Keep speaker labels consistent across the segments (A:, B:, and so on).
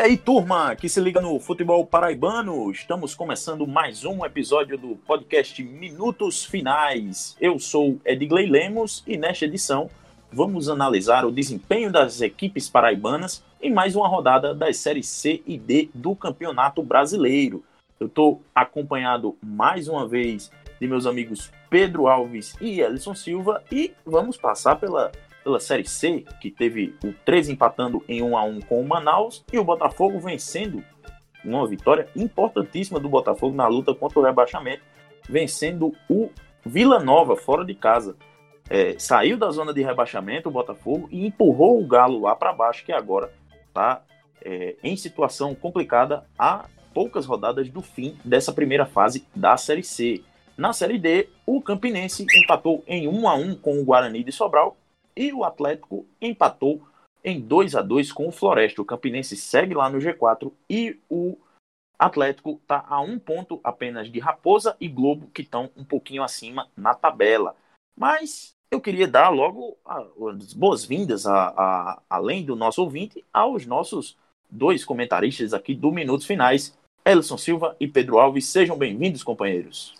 A: E aí, turma, que se liga no futebol paraibano, estamos começando mais um episódio do podcast Minutos Finais. Eu sou Edgley Lemos e nesta edição vamos analisar o desempenho das equipes paraibanas em mais uma rodada das séries C e D do Campeonato Brasileiro. Eu estou acompanhado mais uma vez de meus amigos Pedro Alves e Ellison Silva e vamos passar pela pela Série C, que teve o 13 empatando em 1 a 1 com o Manaus e o Botafogo vencendo uma vitória importantíssima do Botafogo na luta contra o rebaixamento, vencendo o Vila Nova fora de casa. É, saiu da zona de rebaixamento o Botafogo e empurrou o Galo lá para baixo, que agora está é, em situação complicada há poucas rodadas do fim dessa primeira fase da Série C. Na Série D, o Campinense empatou em 1 a 1 com o Guarani de Sobral e o Atlético empatou em 2 a 2 com o Floresta. O Campinense segue lá no G4 e o Atlético está a um ponto apenas de Raposa e Globo, que estão um pouquinho acima na tabela. Mas eu queria dar logo as boas-vindas, além do nosso ouvinte, aos nossos dois comentaristas aqui do Minutos Finais, Elson Silva e Pedro Alves. Sejam bem-vindos, companheiros.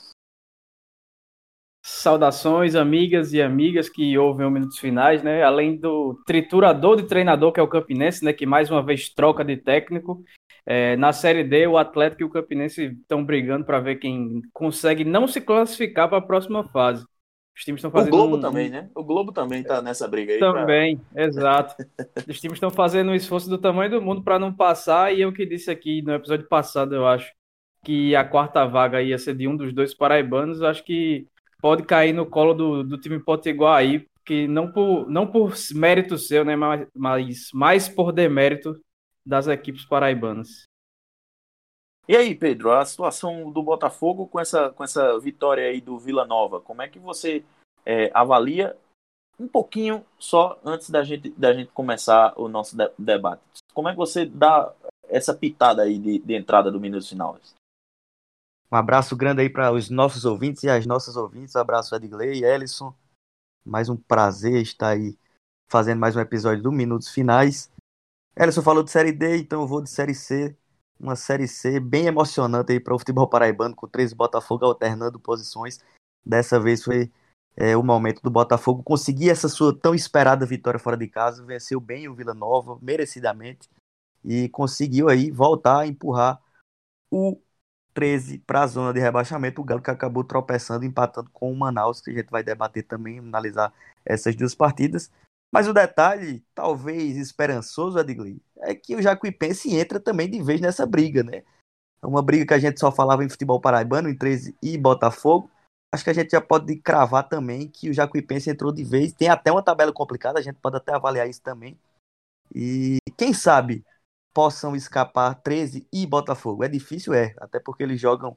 B: Saudações, amigas e amigas que ouvem o Minutos Finais, né? Além do triturador de treinador, que é o Campinense, né? Que mais uma vez troca de técnico. É, na Série D, o Atlético e o Campinense estão brigando para ver quem consegue não se classificar para a próxima fase.
A: Os times estão fazendo. O Globo um... também, né? O Globo também está nessa briga aí.
B: Também, pra... exato. Os times estão fazendo um esforço do tamanho do mundo para não passar, e eu que disse aqui no episódio passado, eu acho, que a quarta vaga ia ser de um dos dois paraibanos. Acho que pode cair no colo do, do time potiguar aí, que não por, não por mérito seu, né, mas, mas mais por demérito das equipes paraibanas.
A: E aí, Pedro, a situação do Botafogo com essa, com essa vitória aí do Vila Nova, como é que você é, avalia um pouquinho só antes da gente, da gente começar o nosso de debate? Como é que você dá essa pitada aí de, de entrada do Minuto Final?
C: Um abraço grande aí para os nossos ouvintes e as nossas ouvintes. Um abraço, Edgley e Ellison. Mais um prazer estar aí fazendo mais um episódio do Minutos Finais. Ellison falou de Série D, então eu vou de Série C. Uma Série C bem emocionante aí para o futebol paraibano, com três Botafogo alternando posições. Dessa vez foi é, o momento do Botafogo conseguir essa sua tão esperada vitória fora de casa. Venceu bem o Vila Nova, merecidamente. E conseguiu aí voltar a empurrar o 13 para a zona de rebaixamento. O Galo que acabou tropeçando, empatando com o Manaus, que a gente vai debater também, analisar essas duas partidas. Mas o detalhe, talvez esperançoso, Edgley, é que o Jacuipense entra também de vez nessa briga, né? É uma briga que a gente só falava em futebol paraibano, em 13 e Botafogo. Acho que a gente já pode cravar também que o Jacuipense entrou de vez. Tem até uma tabela complicada, a gente pode até avaliar isso também. E quem sabe possam escapar 13 e Botafogo. É difícil, é, até porque eles jogam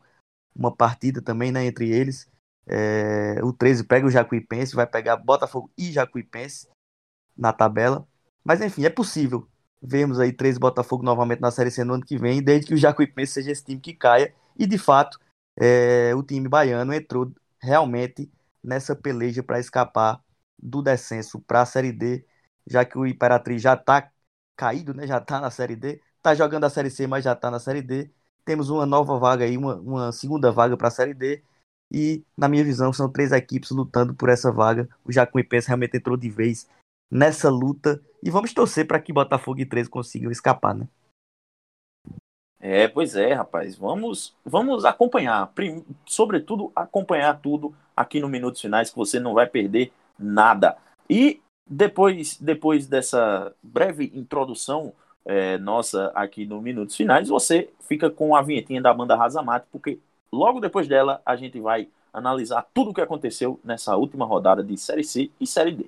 C: uma partida também né, entre eles. É, o 13 pega o Jacuipense, vai pegar Botafogo e Jacuipense na tabela. Mas enfim, é possível vermos aí 13 Botafogo novamente na Série C no ano que vem, desde que o Jacuipense seja esse time que caia. E de fato, é, o time baiano entrou realmente nessa peleja para escapar do descenso para a Série D, já que o Imperatriz já está caído, né? Já tá na Série D. Tá jogando a Série C, mas já tá na Série D. Temos uma nova vaga aí, uma, uma segunda vaga para a Série D. E, na minha visão, são três equipes lutando por essa vaga. O Jacuipense realmente entrou de vez nessa luta. E vamos torcer para que Botafogo e 13 consigam escapar, né?
A: É, pois é, rapaz. Vamos, vamos acompanhar. Sobretudo, acompanhar tudo aqui no Minutos Finais, que você não vai perder nada. E depois, depois dessa breve introdução é, nossa aqui no Minutos Finais, você fica com a vinhetinha da banda Razamate, porque logo depois dela a gente vai analisar tudo o que aconteceu nessa última rodada de Série C e Série D.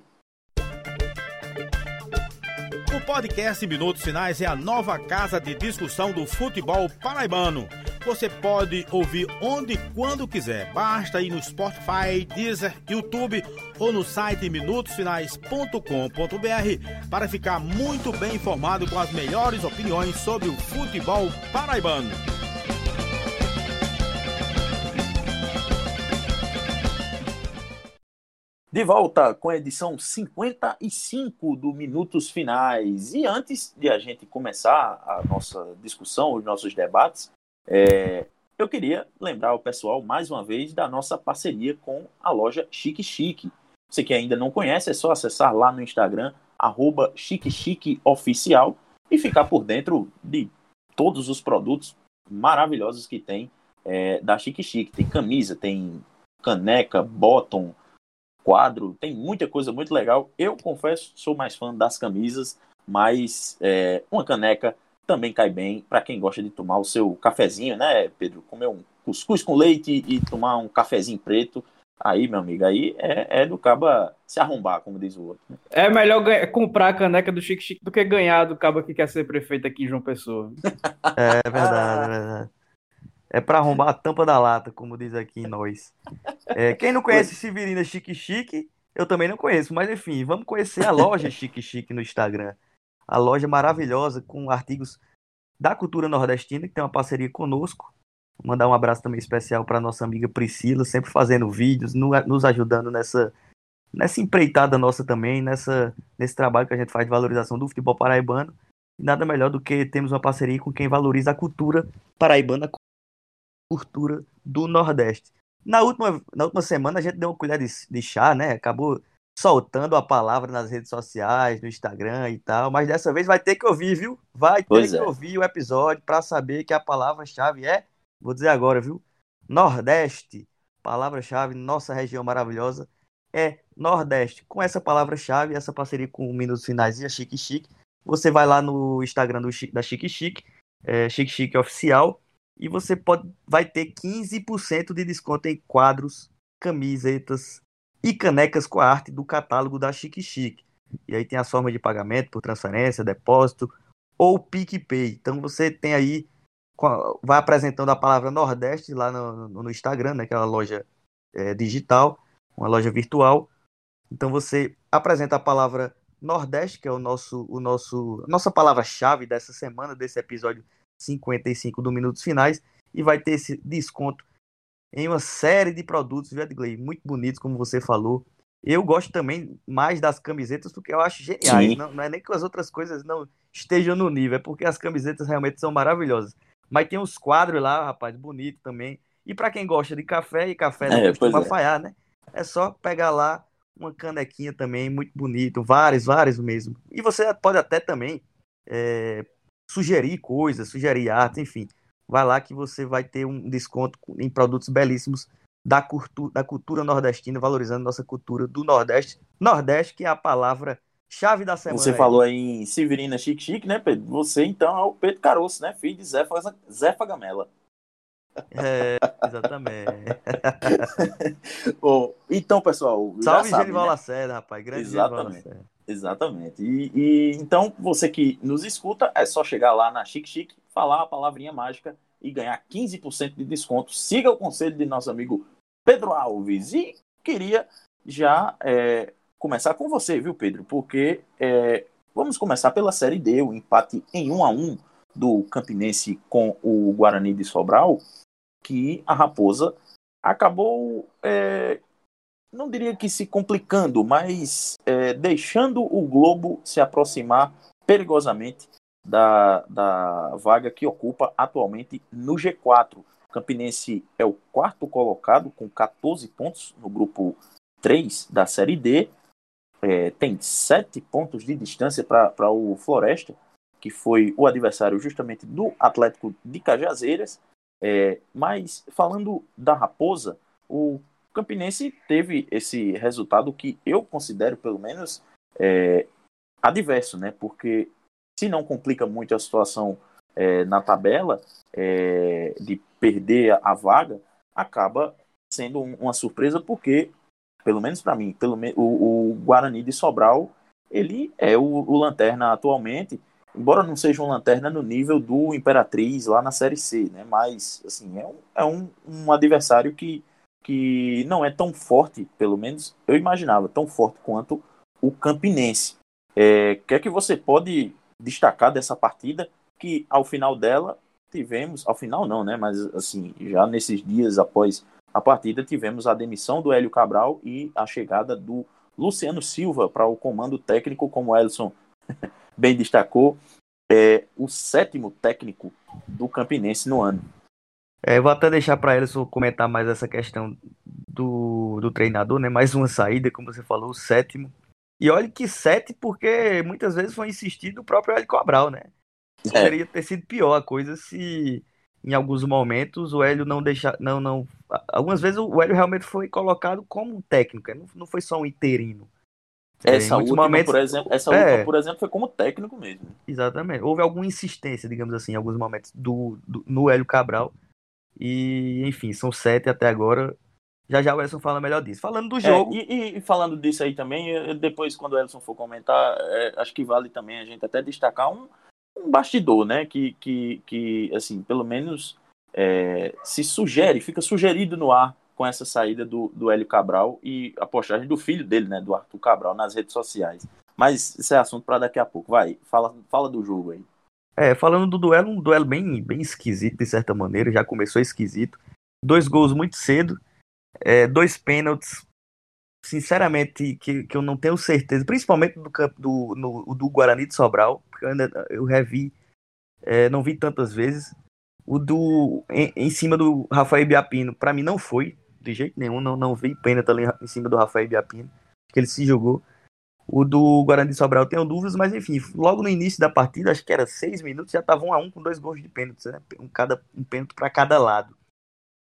D: O podcast Minutos Finais é a nova casa de discussão do futebol paraibano você pode ouvir onde e quando quiser. Basta ir no Spotify, Deezer, YouTube ou no site minutosfinais.com.br para ficar muito bem informado com as melhores opiniões sobre o futebol paraibano.
A: De volta com a edição 55 do Minutos Finais. E antes de a gente começar a nossa discussão, os nossos debates, é, eu queria lembrar o pessoal mais uma vez da nossa parceria com a loja Chique Chique. Você que ainda não conhece, é só acessar lá no Instagram, arroba Chique Chique Oficial, e ficar por dentro de todos os produtos maravilhosos que tem é, da Chique Chique. Tem camisa, tem caneca, bottom, quadro, tem muita coisa muito legal. Eu confesso, sou mais fã das camisas, mas é, uma caneca também cai bem para quem gosta de tomar o seu cafezinho, né, Pedro? Comer um cuscuz com leite e tomar um cafezinho preto. Aí, meu amigo, aí é, é do caba se arrombar, como diz o outro. Né?
B: É melhor comprar a caneca do Chique Chique do que ganhar do caba que quer ser prefeito aqui em João Pessoa.
C: é verdade, é verdade. É para arrombar a tampa da lata, como diz aqui em nós. É, quem não conhece Severina Chique Chique, eu também não conheço, mas enfim, vamos conhecer a loja Chique Chique no Instagram. A loja maravilhosa com artigos da cultura nordestina, que tem uma parceria conosco. Vou mandar um abraço também especial para nossa amiga Priscila, sempre fazendo vídeos, nos ajudando nessa, nessa empreitada nossa também, nessa, nesse trabalho que a gente faz de valorização do futebol paraibano. E nada melhor do que termos uma parceria com quem valoriza a cultura paraibana, cultura do Nordeste. Na última, na última semana a gente deu uma colher de, de chá, né? Acabou soltando a palavra nas redes sociais, no Instagram e tal, mas dessa vez vai ter que ouvir, viu? Vai ter pois que é. ouvir o episódio para saber que a palavra-chave é, vou dizer agora, viu? Nordeste. Palavra-chave, nossa região maravilhosa é Nordeste. Com essa palavra-chave, essa parceria com o Minutos Finais e a Chique Chique, você vai lá no Instagram do, da Chique Chique, é, Chique Chique Oficial, e você pode vai ter 15% de desconto em quadros, camisetas e canecas com a arte do catálogo da Chique Chique. E aí tem as formas de pagamento por transferência, depósito ou PicPay. Então você tem aí vai apresentando a palavra Nordeste lá no, no Instagram, né, que é loja é, digital, uma loja virtual. Então você apresenta a palavra Nordeste, que é o nosso, o nosso, nossa palavra-chave dessa semana, desse episódio 55 do Minutos Finais e vai ter esse desconto em uma série de produtos, viu, Edgley? Muito bonitos, como você falou. Eu gosto também mais das camisetas porque eu acho geniais. Não, não, é nem que as outras coisas não estejam no nível, é porque as camisetas realmente são maravilhosas. Mas tem uns quadros lá, rapaz, bonito também. E para quem gosta de café, e café não é, costuma é. falhar, né? É só pegar lá uma canequinha também, muito bonito, vários, vários mesmo. E você pode até também é, sugerir coisas, sugerir arte, enfim. Vai lá que você vai ter um desconto em produtos belíssimos da, cultu da cultura nordestina, valorizando nossa cultura do Nordeste. Nordeste, que é a palavra chave da semana.
A: Você aí. falou aí em Severina Chique Chique, né, Pedro? Você, então, é o Pedro Caroço, né? Filho de Zé, Zé Fagamela.
C: É, exatamente.
A: Bom, então, pessoal.
C: Salve Genival né? Lacerda, rapaz. Grande
A: Exatamente. Exatamente. E, e, então, você que nos escuta, é só chegar lá na Chique Chique, falar a palavrinha mágica e ganhar 15% de desconto. Siga o conselho de nosso amigo Pedro Alves. E queria já é, começar com você, viu, Pedro? Porque é, vamos começar pela Série D, o empate em 1 a 1 do Campinense com o Guarani de Sobral, que a Raposa acabou é, não diria que se complicando, mas é, deixando o Globo se aproximar perigosamente da, da vaga que ocupa atualmente no G4. O Campinense é o quarto colocado, com 14 pontos no grupo 3 da Série D. É, tem 7 pontos de distância para o Floresta, que foi o adversário justamente do Atlético de Cajazeiras. É, mas falando da Raposa, o Campinense teve esse resultado que eu considero, pelo menos, é, adverso, né? Porque se não complica muito a situação é, na tabela é, de perder a vaga, acaba sendo uma surpresa porque, pelo menos para mim, pelo o, o, Guarani de Sobral ele é o, o, lanterna atualmente, embora não seja um lanterna no nível do Imperatriz lá na Série C, né? Mas assim é um, é um, um adversário que que não é tão forte, pelo menos eu imaginava, tão forte quanto o Campinense. É, o que é que você pode destacar dessa partida que ao final dela tivemos, ao final não, né, mas assim, já nesses dias após a partida tivemos a demissão do Hélio Cabral e a chegada do Luciano Silva para o comando técnico, como o Elson bem destacou, é o sétimo técnico do Campinense no ano.
C: É, vou até deixar para Elson comentar mais essa questão do, do treinador, né? Mais uma saída, como você falou, o sétimo. E olhe que sete, porque muitas vezes foi insistido o próprio Hélio Cabral, né? É. Poderia ter sido pior a coisa se em alguns momentos o Hélio não deixar. Não, não. Algumas vezes o Hélio realmente foi colocado como um técnico, não, não foi só um interino.
A: Essa, última, momentos, por exemplo, essa é, última, por exemplo, foi como técnico mesmo.
C: Exatamente. Houve alguma insistência, digamos assim, em alguns momentos do, do no Hélio Cabral. E, enfim, são sete até agora. Já já o Elson fala melhor disso. Falando do é, jogo.
A: É, e, e, falando disso aí também, depois, quando o Elson for comentar, é, acho que vale também a gente até destacar um, um bastidor, né? Que, que, que assim, pelo menos é, se sugere, fica sugerido no ar com essa saída do, do Hélio Cabral e a postagem do filho dele, né? Do Arthur Cabral, nas redes sociais. Mas esse é assunto para daqui a pouco. Vai, fala, fala do jogo aí.
C: É, falando do duelo, um duelo bem, bem esquisito, de certa maneira, já começou esquisito. Dois gols muito cedo, é, dois pênaltis, sinceramente, que, que eu não tenho certeza, principalmente do campo do, no, do Guarani de Sobral, porque eu, ainda, eu revi, é, não vi tantas vezes. O do em, em cima do Rafael Biapino, para mim não foi, de jeito nenhum, não, não vi pênalti ali em cima do Rafael Biapino, que ele se jogou. O do Guarani Sobral tenho dúvidas, mas enfim, logo no início da partida, acho que era seis minutos, já estava um a um com dois gols de pênalti, né? um, cada, um pênalti para cada lado.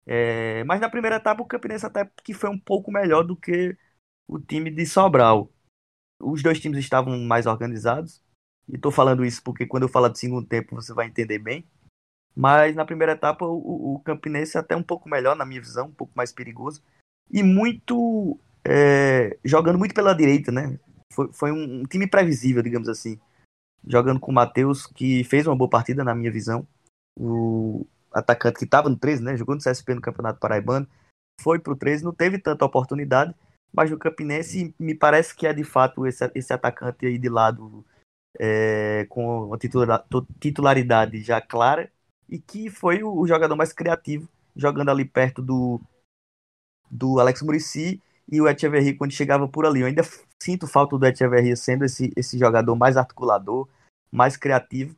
C: É, mas na primeira etapa o Campinense até que foi um pouco melhor do que o time de Sobral. Os dois times estavam mais organizados. E estou falando isso porque quando eu falar do segundo tempo você vai entender bem. Mas na primeira etapa o, o Campinense até um pouco melhor, na minha visão, um pouco mais perigoso. E muito. É, jogando muito pela direita, né? Foi, foi um, time previsível, digamos assim. Jogando com o Matheus, que fez uma boa partida, na minha visão. O, atacante que estava no 13, né? Jogou no CSP no Campeonato Paraibano, foi pro 13, não teve tanta oportunidade, mas no Campinense me parece que é de fato esse, esse atacante aí de lado é, com a titularidade já clara e que foi o, o, jogador mais criativo, jogando ali perto do, do Alex Murici e o Echeverry quando chegava por ali. Eu ainda sinto falta do Echeverry sendo esse, esse jogador mais articulador, mais criativo,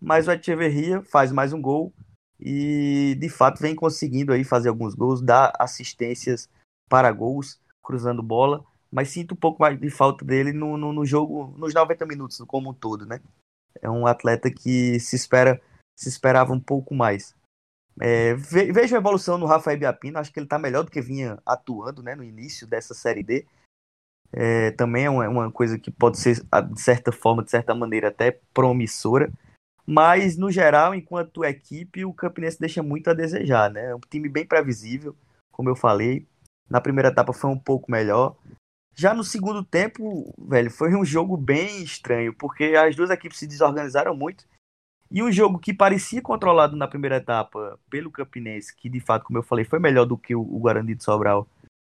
C: mas o Echeverry faz mais um gol, e de fato vem conseguindo aí fazer alguns gols, dar assistências para gols, cruzando bola, mas sinto um pouco mais de falta dele no, no, no jogo, nos 90 minutos como um todo, né? É um atleta que se espera, se esperava um pouco mais. É, vejo a evolução no Rafael Biapino, acho que ele está melhor do que vinha atuando né, no início dessa Série D. É, também é uma, uma, coisa que pode ser, de certa forma, de certa maneira, até promissora. Mas, no geral, enquanto equipe, o Campinense deixa muito a desejar, né? É um time bem previsível, como eu falei. Na primeira etapa foi um pouco melhor. Já no segundo tempo, velho, foi um jogo bem estranho, porque as duas equipes se desorganizaram muito. E um jogo que parecia controlado na primeira etapa pelo Campinense, que de fato, como eu falei, foi melhor do que o Guarani de Sobral.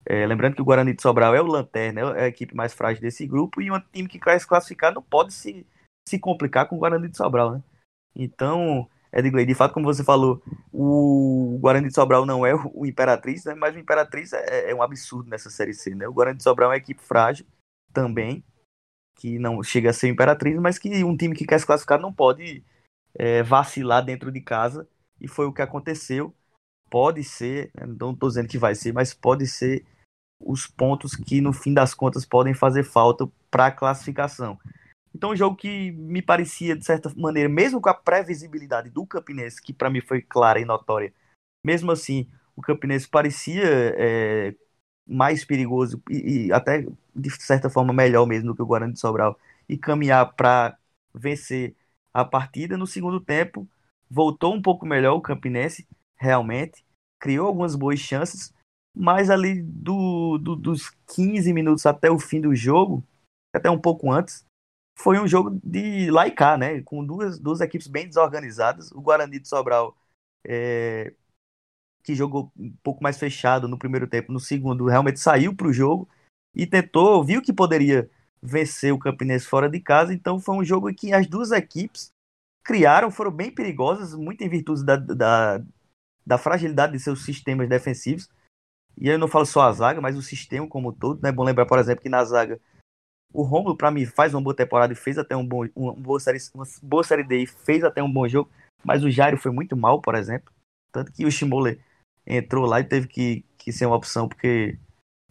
C: É, lembrando que o Guarani de Sobral é o lanterna, é a equipe mais frágil desse grupo, e um time que quer se classificar não pode se, se complicar com o Guarani de Sobral, né? Então, Edgley, de fato, como você falou, o Guarani de Sobral não é o Imperatriz, né? mas o Imperatriz é, é, um absurdo nessa Série C. Né? O Guarani de Sobral é uma equipe frágil também, que não chega a ser Imperatriz, mas que um time que quer se classificar não pode é, vacilar dentro de casa, e foi o que aconteceu. Pode ser, né? não estou dizendo que vai ser, mas pode ser os pontos que no fim das contas podem fazer falta para a classificação. Então, um jogo que me parecia, de certa maneira, mesmo com a previsibilidade do Campinense, que para mim foi clara e notória, mesmo assim, o Campinense parecia é, mais perigoso e, e, até, de certa forma, melhor mesmo do que o Guarani de Sobral, e caminhar para vencer a partida. No segundo tempo, voltou um pouco melhor o Campinense, realmente, criou algumas boas chances, mas ali do, do, dos 15 minutos até o fim do jogo, até um pouco antes, foi um jogo de laicar, né? Com duas, duas equipes bem desorganizadas. O Guarani de Sobral, é, que jogou um pouco mais fechado no primeiro tempo, no segundo realmente saiu para o jogo e tentou, viu que poderia vencer o Campinense fora de casa. Então foi um jogo em que as duas equipes criaram, foram bem perigosas, muito em virtude da, da, da fragilidade de seus sistemas defensivos. E eu não falo só a zaga, mas o sistema como um todo. Né? É bom lembrar, por exemplo, que na zaga o Romulo, para mim, faz uma boa temporada e fez até um bom, uma, boa série, uma boa série D e fez até um bom jogo. Mas o Jairo foi muito mal, por exemplo. Tanto que o Shimoler entrou lá e teve que, que ser uma opção, porque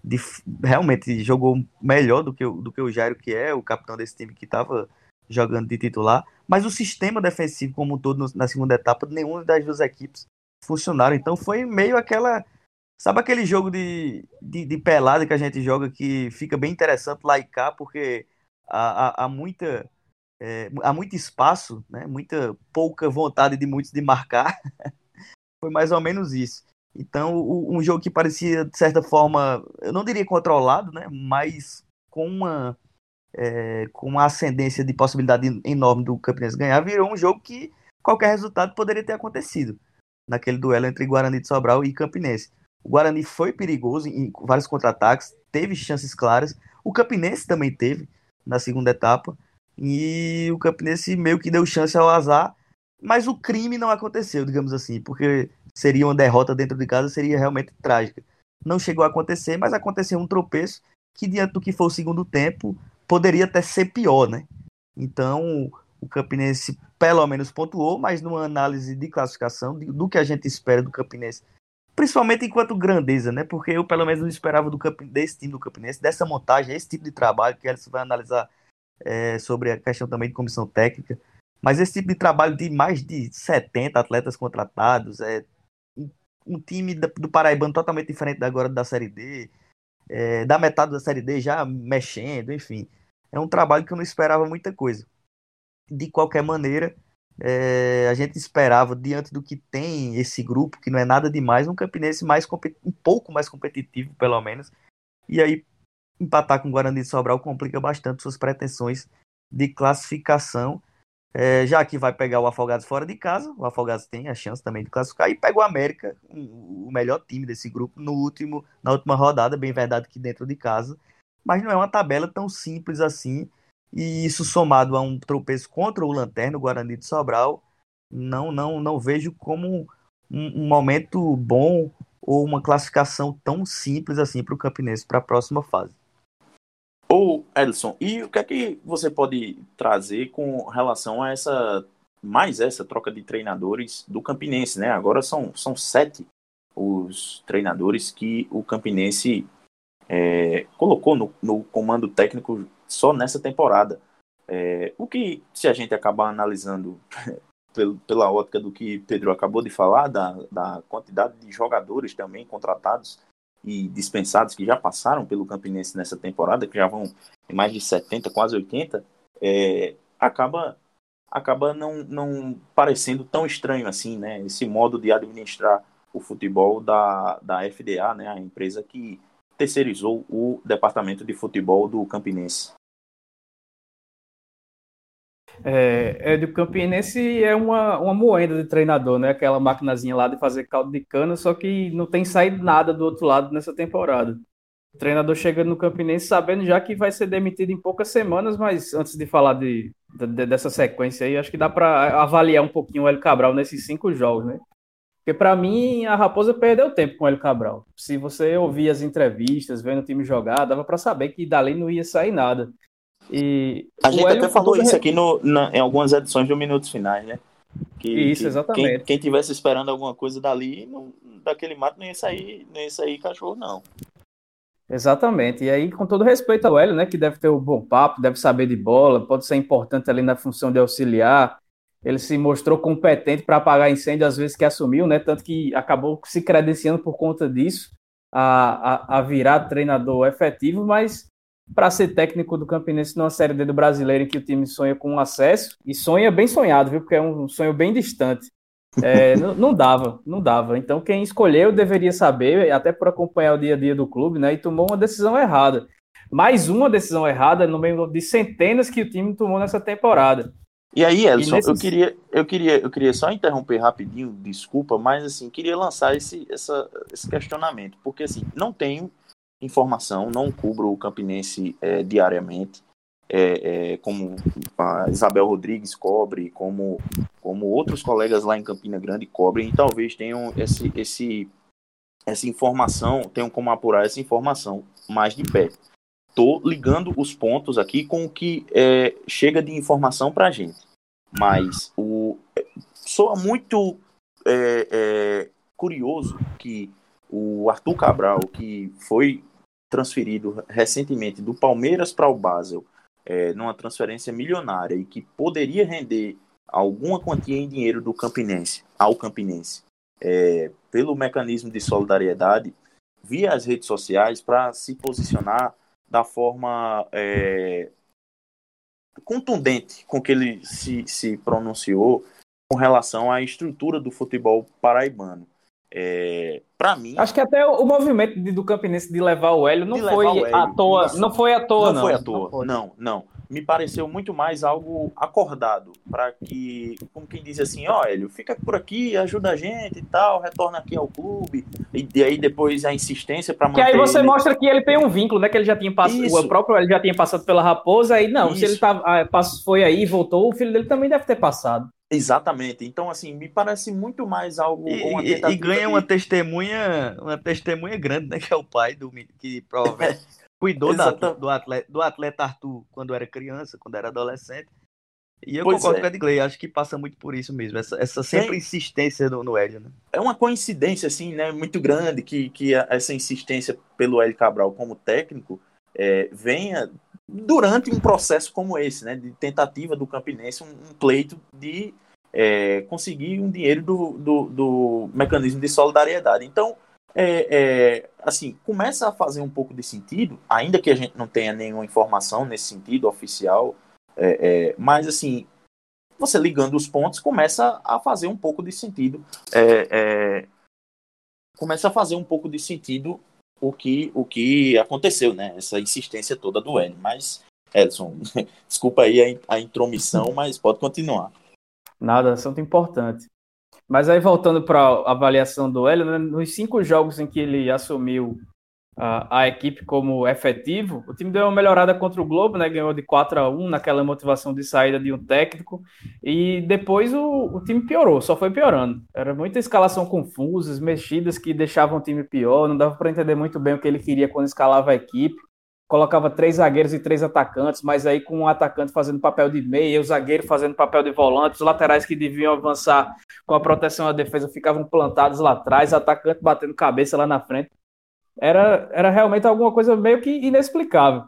C: de, realmente jogou melhor do que, do que o Jairo, que é o capitão desse time que estava jogando de titular. Mas o sistema defensivo como um todo na segunda etapa, nenhuma das duas equipes funcionaram. Então foi meio aquela. Sabe aquele jogo de, de, de pelada que a gente joga que fica bem interessante lá e cá, porque há, há, há muita. É, há muito espaço, né? muita pouca vontade de muitos de marcar. foi mais ou menos isso. Então, um jogo que parecia, de certa forma, eu não diria controlado, né? mas com uma, é, com uma ascendência de possibilidade enorme do Campinense ganhar, virou um jogo que qualquer resultado poderia ter acontecido naquele duelo entre Guarani de Sobral e Campinense. O Guarani foi perigoso em vários contra-ataques, teve chances claras. O Campinense também teve na segunda etapa. E o Campinense meio que deu chance ao azar, mas o crime não aconteceu, digamos assim, porque seria uma derrota dentro de casa, seria realmente trágica. Não chegou a acontecer, mas aconteceu um tropeço que, diante do que foi o segundo tempo, poderia até ser pior, né? Então, o Campinense pelo menos pontuou, mas numa análise de classificação do que a gente espera do Campinense, principalmente enquanto grandeza, né? Porque eu pelo menos não esperava do Camp... desse time do Campinense, dessa montagem, esse tipo de trabalho que você vai analisar é, sobre a questão também de comissão técnica. Mas esse tipo de trabalho de mais de 70 atletas contratados, é um time do Paraibano totalmente diferente agora da Série D, é, da metade da Série D já mexendo, enfim. É um trabalho que eu não esperava muita coisa de qualquer maneira, é, a gente esperava, diante do que tem esse grupo, que não é nada demais, um Campinense mais um pouco mais competitivo, pelo menos. E aí, empatar com o Guarani de Sobral complica bastante suas pretensões de classificação. É, já que vai pegar o Afogados fora de casa, o Afogados tem a chance também de classificar, e pega o América, o melhor time desse grupo, no último, na última rodada, bem verdade que dentro de casa. Mas não é uma tabela tão simples assim e isso somado a um tropeço contra o Lanterna, o Guarani de Sobral, não, não, não vejo como um, um momento bom ou uma classificação tão simples assim para o Campinense para a próxima fase.
A: Ô, Edson, e o que é que você pode trazer com relação a essa mais essa troca de treinadores do Campinense, né? Agora são, são sete os treinadores que o Campinense é, colocou no, no comando técnico só nessa temporada. É, o que, se a gente acabar analisando pela ótica do que Pedro acabou de falar, da, da quantidade de jogadores também contratados e dispensados que já passaram pelo Campinense nessa temporada, que já vão em mais de 70, quase 80, é, acaba acaba não, não parecendo tão estranho assim, né? Esse modo de administrar o futebol da, da FDA, né? A empresa que terceirizou o departamento de futebol do Campinense.
B: É, é do Campinense é uma, uma moeda de treinador, né? Aquela maquinazinha lá de fazer caldo de cana, só que não tem saído nada do outro lado nessa temporada. O treinador chega no Campinense sabendo já que vai ser demitido em poucas semanas, mas antes de falar de, de dessa sequência aí, acho que dá para avaliar um pouquinho o Hélio Cabral nesses cinco jogos, né? Porque para mim a Raposa perdeu tempo com o Hélio Cabral. Se você ouvir as entrevistas, vendo o time jogar, dava para saber que dali não ia sair nada. E
A: a gente Hélio, até falou isso aqui no, na, em algumas edições do Minutos Finais, né?
B: Que, isso, exatamente.
A: Quem, quem tivesse esperando alguma coisa dali, não, daquele mato não ia sair, não ia sair cachorro, não.
B: Exatamente. E aí, com todo respeito ao Hélio, né? Que deve ter um bom papo, deve saber de bola, pode ser importante ali na função de auxiliar. Ele se mostrou competente para apagar incêndio às vezes que assumiu, né? Tanto que acabou se credenciando por conta disso a, a, a virar treinador efetivo, mas para ser técnico do Campinense numa Série D do Brasileiro em que o time sonha com acesso, e sonha bem sonhado, viu? Porque é um sonho bem distante. É, não, não, dava, não dava. Então quem escolheu deveria saber, até por acompanhar o dia a dia do clube, né? E tomou uma decisão errada. Mais uma decisão errada no meio de centenas que o time tomou nessa temporada.
A: E aí, Edson, eu, queria, eu, queria, eu queria só interromper rapidinho, desculpa, mas assim, queria lançar esse, essa, esse questionamento, porque assim, não tenho informação, não cubro o Campinense é, diariamente, é, é, como a Isabel Rodrigues cobre, como, como outros colegas lá em Campina Grande cobrem, e talvez tenham esse, esse, essa informação, tenho como apurar essa informação mais de perto. Estou ligando os pontos aqui com o que é, chega de informação para a gente. Mas o, soa muito é, é, curioso que o Arthur Cabral, que foi transferido recentemente do Palmeiras para o Basel, é, numa transferência milionária e que poderia render alguma quantia em dinheiro do Campinense ao Campinense, é, pelo mecanismo de solidariedade, via as redes sociais para se posicionar da forma é, contundente com que ele se, se pronunciou com relação à estrutura do futebol paraibano. É, para mim.
B: Acho que até o movimento do Campinense de levar o Hélio não foi Hélio, à toa. Não foi à toa,
A: não. Não foi à toa. Não, não, não, Me pareceu muito mais algo acordado. para que, como quem diz assim, ó, oh, Hélio, fica por aqui, ajuda a gente e tal, retorna aqui ao clube. E, e aí depois a insistência para manter.
B: Que aí você ele... mostra que ele tem um vínculo, né? Que ele já tinha passado. O próprio ele já tinha passado pela Raposa, aí não. Isso. Se ele tá, foi aí e voltou, o filho dele também deve ter passado.
A: Exatamente. Então, assim, me parece muito mais algo.
C: E, e ganha de... uma testemunha, uma testemunha grande, né? Que é o pai do que provavelmente cuidou da, do, atleta, do atleta Arthur quando era criança, quando era adolescente. E eu pois concordo é. com o Edgley, acho que passa muito por isso mesmo, essa, essa sempre é, insistência no, no Hélio, né?
A: É uma coincidência, assim, né, muito grande que, que essa insistência pelo Hélio Cabral como técnico é, venha durante um processo como esse, né, de tentativa do Campinense, um, um pleito de é, conseguir um dinheiro do, do, do, mecanismo de solidariedade. Então, é, é, assim, começa a fazer um pouco de sentido, ainda que a gente não tenha nenhuma informação nesse sentido oficial, é, é, mas assim, você ligando os pontos começa a fazer um pouco de sentido, é, começa a fazer um pouco de sentido o que, o que aconteceu, né? Essa insistência toda do N. Mas, Edson, desculpa aí a, a intromissão, mas pode continuar.
B: Nada, assunto importante. Mas aí, voltando para a avaliação do Hélio, né, nos cinco jogos em que ele assumiu a, equipe como efetivo, o time deu uma melhorada contra o Globo, né? Ganhou de 4 a 1 naquela motivação de saída de um técnico. E depois o, o time piorou, só foi piorando. Era muita escalação confusa, mexidas que deixavam o time pior, não dava para entender muito bem o que ele queria quando escalava a equipe. Colocava três zagueiros e três atacantes, mas aí com um atacante fazendo papel de meia, o zagueiro fazendo papel de volante, os laterais que deviam avançar com a proteção à defesa ficavam plantados lá atrás, atacante batendo cabeça lá na frente era, era realmente alguma coisa meio que inexplicável.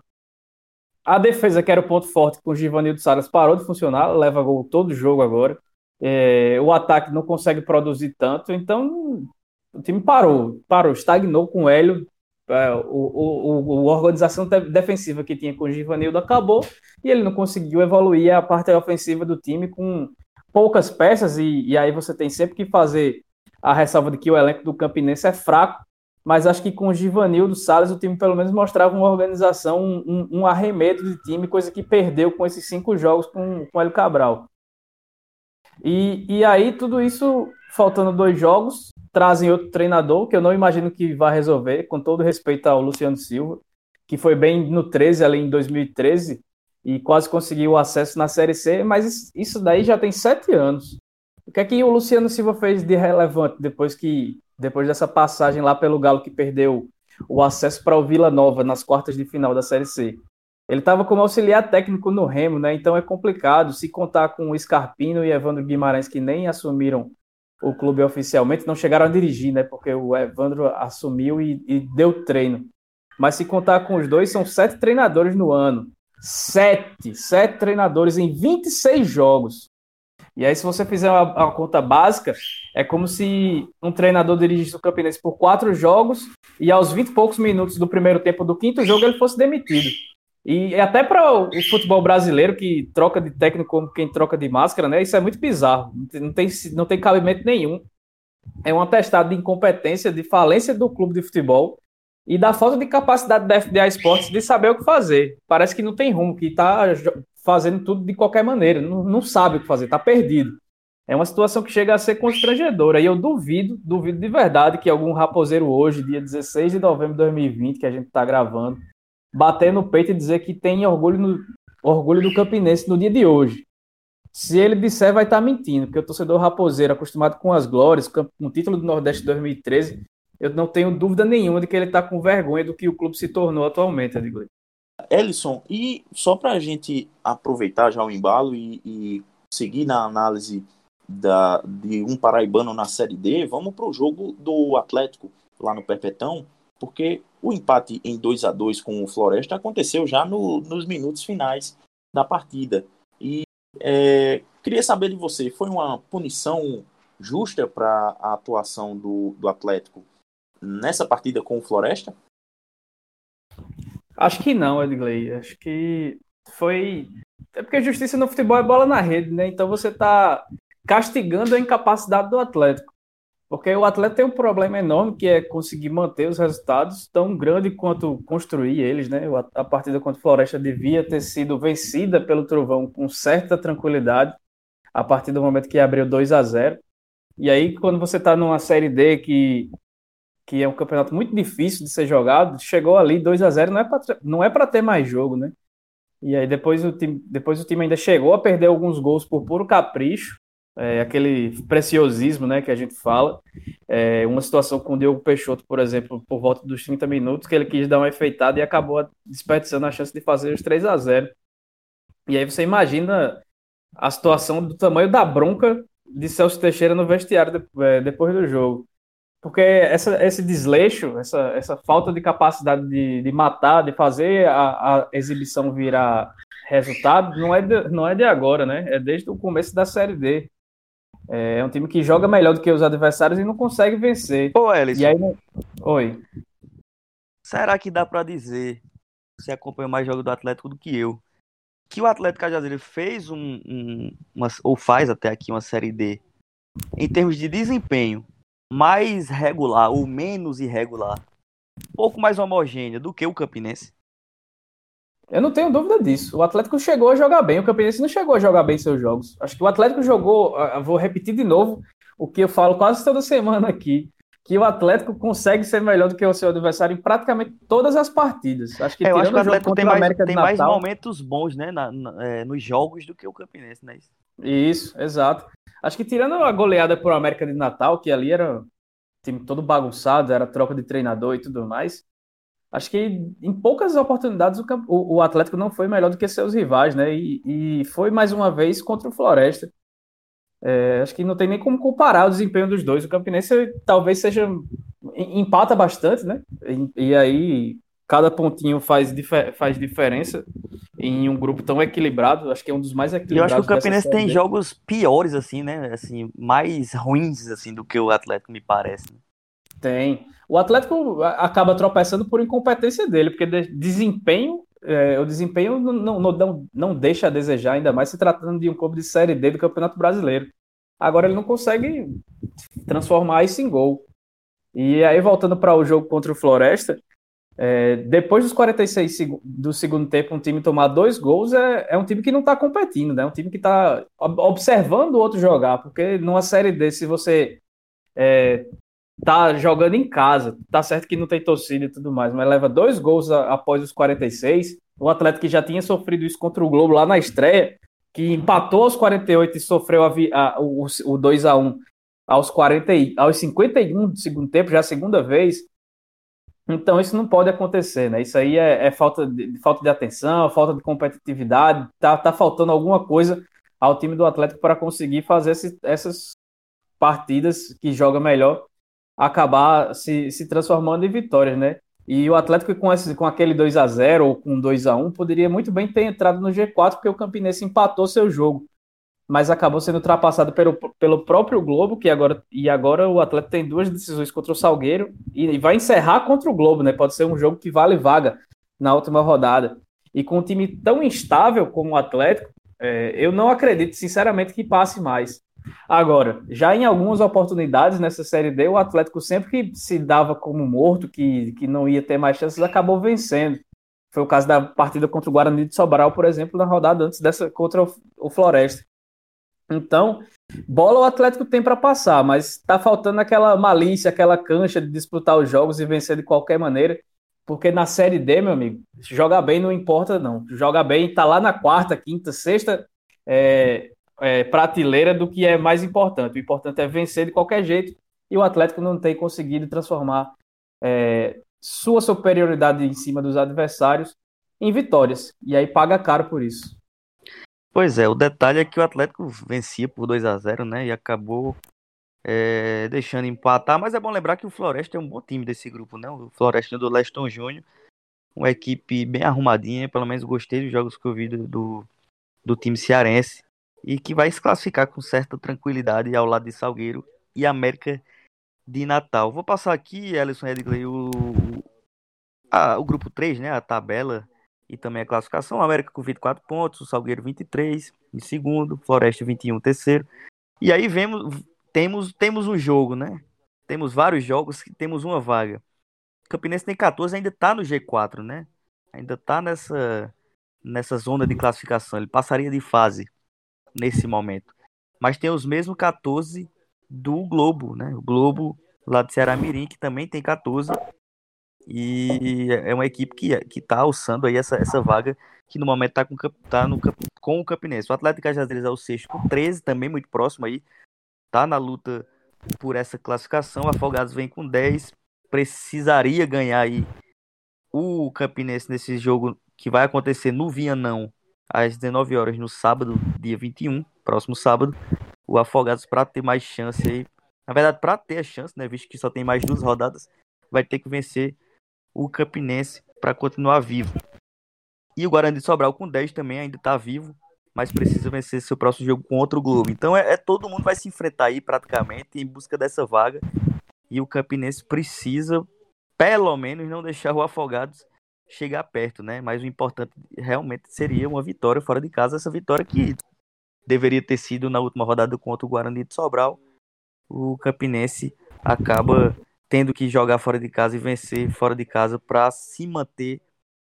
B: A defesa, que era o ponto forte com o Givanildo Saras, parou de funcionar, leva gol todo jogo agora. É, o ataque não consegue produzir tanto, então o time parou, parou, estagnou com o Hélio. É, o, organização defensiva que tinha com o Givanildo acabou e ele não conseguiu evoluir a parte ofensiva do time com poucas peças. E, e aí você tem sempre que fazer a ressalva de que o elenco do Campinense é fraco mas acho que com o Givanildo Salles o time pelo menos mostrava uma organização, um, um arremedo de time, coisa que perdeu com esses cinco jogos com, com o Hélio Cabral. E, e aí tudo isso, faltando dois jogos, trazem outro treinador, que eu não imagino que vai resolver, com todo respeito ao Luciano Silva, que foi bem no 13, ali em 2013, e quase conseguiu o acesso na Série C, mas isso daí já tem sete anos. O que é que o Luciano Silva fez de relevante depois que depois dessa passagem lá pelo Galo que perdeu o acesso para o Vila Nova nas quartas de final da Série C. Ele estava como auxiliar técnico no Remo, né? Então é complicado se contar com o Scarpino e Evandro Guimarães que nem assumiram o clube oficialmente, não chegaram a dirigir, né? Porque o Evandro assumiu e, e deu treino. Mas se contar com os dois, são sete treinadores no ano. Sete! Sete treinadores em 26 jogos. E aí, se você fizer uma, uma, conta básica, é como se um treinador dirigisse o Campinense por quatro jogos e aos 20 e poucos minutos do primeiro tempo do quinto jogo ele fosse demitido. E até para o futebol brasileiro, que troca de técnico como quem troca de máscara, né? Isso é muito bizarro. Não tem, não tem cabimento nenhum. É um atestado de incompetência, de falência do clube de futebol e da falta de capacidade da FDA Esportes de saber o que fazer. Parece que não tem rumo, que está fazendo tudo de qualquer maneira, não, não sabe o que fazer, está perdido. É uma situação que chega a ser constrangedora. E eu duvido, duvido de verdade que algum raposeiro hoje, dia 16 de novembro de 2020, que a gente está gravando, bater no peito e dizer que tem orgulho, no, orgulho do Campinense no dia de hoje. Se ele disser, vai estar tá mentindo, porque o torcedor raposeiro, acostumado com as glórias, com o título do Nordeste 2013, eu não tenho dúvida nenhuma de que ele está com vergonha do que o clube se tornou atualmente, Edgley.
A: Ellison, e só para a gente aproveitar já o embalo e, e seguir na análise da, de um paraibano na Série D, vamos para o jogo do Atlético lá no Perpetão, porque o empate em 2 a 2 com o Floresta aconteceu já no, nos minutos finais da partida. E é, queria saber de você, foi uma punição justa para a atuação do, do Atlético nessa partida com o Floresta?
B: Acho que não, Edgley. Acho que foi. É porque a justiça no futebol é bola na rede, né? Então você está castigando a incapacidade do Atlético. Porque o Atlético tem um problema enorme que é conseguir manter os resultados tão grande quanto construir eles, né? A partida contra o Floresta devia ter sido vencida pelo Trovão com certa tranquilidade a partir do momento que abriu 2 a 0. E aí, quando você está numa Série D que que é um campeonato muito difícil de ser jogado, chegou ali 2 a 0 não é para não é para ter mais jogo, né? E aí depois o time depois o time ainda chegou a perder alguns gols por puro capricho, é, aquele preciosismo, né, que a gente fala. É, uma situação com o Diogo Peixoto, por exemplo, por volta dos 30 minutos, que ele quis dar uma enfeitada e acabou desperdiçando a chance de fazer os 3 a 0 E aí você imagina a situação do tamanho da bronca de Celso Teixeira no vestiário é, depois do jogo. Porque essa, esse desleixo, essa, essa falta de capacidade de, de matar, de fazer a, a exibição virar resultado, não é, de, não é de agora, né? É desde o começo da Série D. É um time que joga melhor do que os adversários e não consegue vencer.
C: Ô, Elis.
B: E aí, Oi.
C: Será que dá para dizer, você acompanha mais jogos do Atlético do que eu, que o Atlético Cajazeiro fez um, um uma, ou faz até aqui uma Série D em termos de desempenho mais regular ou menos irregular, um pouco mais homogênea do que o Campinense?
B: Eu não tenho dúvida disso. O Atlético chegou a jogar bem, o Campinense não chegou a jogar bem seus jogos. Acho que o Atlético jogou, vou repetir de novo o que eu falo quase toda semana aqui, que o Atlético consegue ser melhor do que o seu adversário em praticamente todas as partidas. Acho que,
C: é, eu acho que o Atlético tem, mais, tem mais momentos bons né, na, na, é, nos jogos do que o Campinense, né?
B: Isso, exato. Acho que tirando a goleada por América de Natal, que ali era time todo bagunçado, era troca de treinador e tudo mais. Acho que em poucas oportunidades o, o Atlético não foi melhor do que seus rivais, né? E, e foi mais uma vez contra o Floresta. É, acho que não tem nem como comparar o desempenho dos dois. O Campinense talvez seja empata bastante, né? E, e aí cada pontinho faz, faz diferença em um grupo tão equilibrado. Acho que é um dos mais equilibrados.
C: Eu acho que o Campinense tem jogos piores, assim, né? Assim, mais ruins, assim, do que o Atlético, me parece.
B: Tem. O Atlético acaba tropeçando por incompetência dele, porque desempenho, é, o desempenho não, não, não, não deixa a desejar, ainda mais se tratando de um clube de Série D do Campeonato Brasileiro. Agora ele não consegue transformar isso em gol. E aí, voltando para o jogo contra o Floresta, é, depois dos 46 do segundo tempo, um time tomar dois gols é, é um time que não está competindo, né? É um time que está observando o outro jogar, porque numa série D, se você é, tá jogando em casa, tá certo que não tem torcida e tudo mais, mas leva dois gols a, após os 46, o Atlético que já tinha sofrido isso contra o Globo lá na estreia, que empatou aos 48 e sofreu a, a, o, o 2 a 1 aos 40 aos 51 do segundo tempo, já a segunda vez, então isso não pode acontecer, né? Isso aí é, é falta, de, falta de atenção, falta de competitividade, tá, tá faltando alguma coisa ao time do Atlético para conseguir fazer esse, essas partidas que joga melhor acabar se, se transformando em vitórias, né? E o Atlético com, esse, com aquele 2 a 0 ou com 2 a 1 poderia muito bem ter entrado no G4 porque o Campinense empatou seu jogo mas acabou sendo ultrapassado pelo, pelo próprio Globo, que agora e agora o Atlético tem duas decisões contra o Salgueiro e, e, vai encerrar contra o Globo, né? Pode ser um jogo que vale vaga na última rodada. E com um time tão instável como o Atlético, é, eu não acredito, sinceramente, que passe mais. Agora, já em algumas oportunidades nessa Série D, o Atlético sempre que se dava como morto, que, que não ia ter mais chances, acabou vencendo. Foi o caso da partida contra o Guarani de Sobral, por exemplo, na rodada antes dessa contra o, Floresta. Então, bola o Atlético tem para passar, mas está faltando aquela malícia, aquela cancha de disputar os jogos e vencer de qualquer maneira. Porque na Série D, meu amigo, jogar bem não importa, não. Jogar bem está lá na quarta, quinta, sexta é, é, prateleira do que é mais importante. O importante é vencer de qualquer jeito e o Atlético não tem conseguido transformar é, sua superioridade em cima dos adversários em vitórias. E aí paga caro por isso.
C: Pois é, o detalhe é que o Atlético vencia por 2 a 0 né? E acabou é, deixando empatar. Mas é bom lembrar que o Floresta é um bom time desse grupo, né? O Floresta do Leston Júnior. Uma equipe bem arrumadinha, pelo menos gostei dos jogos que eu vi do, do, do time cearense. E que vai se classificar com certa tranquilidade ao lado de Salgueiro e América de Natal. Vou passar aqui, Alisson Edgley, o, a, o grupo 3, né? A tabela e também a classificação. América com 24 pontos, o Salgueiro 23 em segundo, Floresta 21 terceiro. E aí vemos, temos, temos um jogo, né? Temos vários jogos temos uma vaga. Campinense tem 14, ainda está no G4, né? Ainda está nessa, nessa zona de classificação. Ele passaria de fase nesse momento. Mas tem os mesmos 14 do Globo, né? O Globo lá de Ceará Mirim, que também tem 14 e é uma equipe que, que tá alçando aí essa, essa vaga, que no momento tá com, tá no, com o Campinense. O Atlético Cajazeiras é o sexto com 13, também muito próximo aí. Tá na luta por essa classificação. O Afogados vem com 10. Precisaria ganhar aí o Campinense nesse jogo que vai acontecer no Vianão às 19 horas no sábado, dia 21, próximo sábado. O Afogados para ter mais chance aí. Na verdade, para ter a chance, né, visto que só tem mais duas rodadas, vai ter que vencer o Campinense para continuar vivo. E o Guarani de Sobral com 10 também ainda está vivo, mas precisa vencer seu próximo jogo com outro Globo. Então é, é, todo mundo vai se enfrentar aí praticamente em busca dessa vaga. E o Campinense precisa, pelo menos, não deixar o Afogados chegar perto, né? Mas o importante realmente seria uma vitória fora de casa, essa vitória que deveria ter sido na última rodada contra o Guarani de Sobral. O Campinense acaba tendo que jogar fora de casa e vencer fora de casa para se manter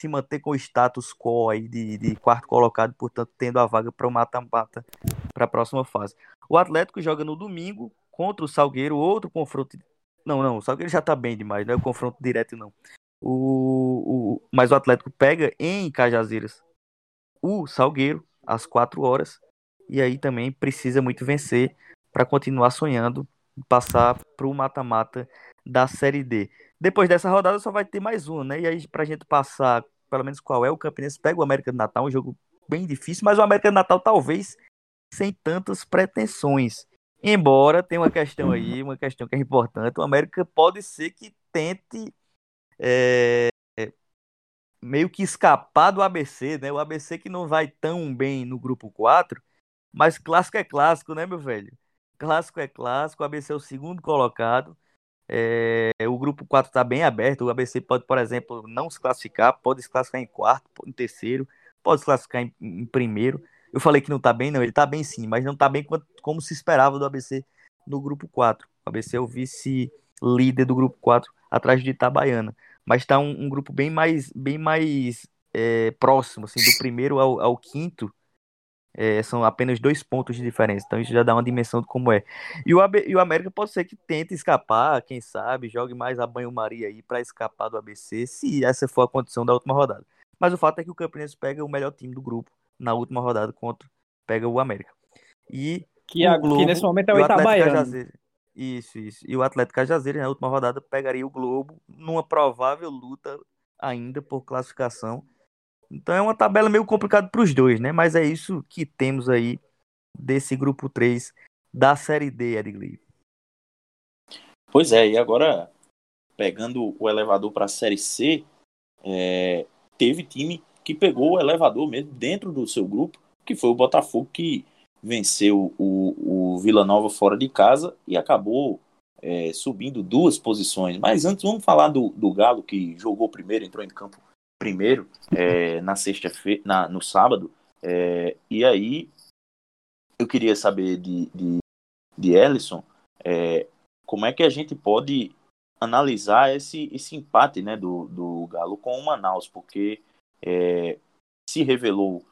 C: se manter com o status quo aí de, de quarto colocado, portanto tendo a vaga para o mata-mata para a próxima fase. O Atlético joga no domingo contra o Salgueiro, outro confronto. Não, não, o Salgueiro já está bem demais, não é confronto direto não. O, o, mas o Atlético pega em Cajazeiras o Salgueiro às 4 horas e aí também precisa muito vencer para continuar sonhando passar para o mata-mata da Série D. Depois dessa rodada só vai ter mais um, né? E aí, pra gente passar, pelo menos qual é, o Campinense pega o América do Natal, um jogo bem difícil, mas o América do Natal talvez sem tantas pretensões. Embora tenha uma questão aí, uma questão que é importante, o América pode ser que tente é, meio que escapar do ABC, né? O ABC que não vai tão bem no grupo 4, mas clássico é clássico, né, meu velho? Clássico é clássico, o ABC é o segundo colocado. É, o grupo 4 está bem aberto. O ABC pode, por exemplo, não se classificar, pode se classificar em quarto, em terceiro, pode se classificar em, em primeiro. Eu falei que não está bem, não, ele está bem sim, mas não está bem como se esperava do ABC no grupo 4. O ABC é o vice-líder do grupo 4, atrás de Itabaiana. Mas está um, um, grupo bem mais, bem mais é, próximo, assim, do primeiro ao, ao quinto é, são apenas dois pontos de diferença, então isso já dá uma dimensão de como é. E o, AB, e o América pode ser que tente escapar, quem sabe, jogue mais a banho-maria aí para escapar do ABC, se essa for a condição da última rodada. Mas o fato é que o Campinense pega o melhor time do grupo na última rodada contra pega o América. E
B: que, a, Globo, que nesse momento é o, o Itabaiana.
C: Isso, isso. E o Atlético Cajazeira na última rodada pegaria o Globo numa provável luta ainda por classificação então é uma tabela meio complicada para os dois, né? Mas é isso que temos aí desse grupo 3 da Série D, Edgley.
A: Pois é, e agora pegando o elevador para a Série C, é, teve time que pegou o elevador mesmo dentro do seu grupo, que foi o Botafogo que venceu o, o Vila Nova fora de casa e acabou é, subindo duas posições. Mas antes vamos falar do, do Galo que jogou primeiro, entrou em campo primeiro, é, na sexta-feira, no sábado, é, e aí eu queria saber de, de, de Ellison é, como é que a gente pode analisar esse, esse empate né, do, do Galo com o Manaus, porque é, se revelou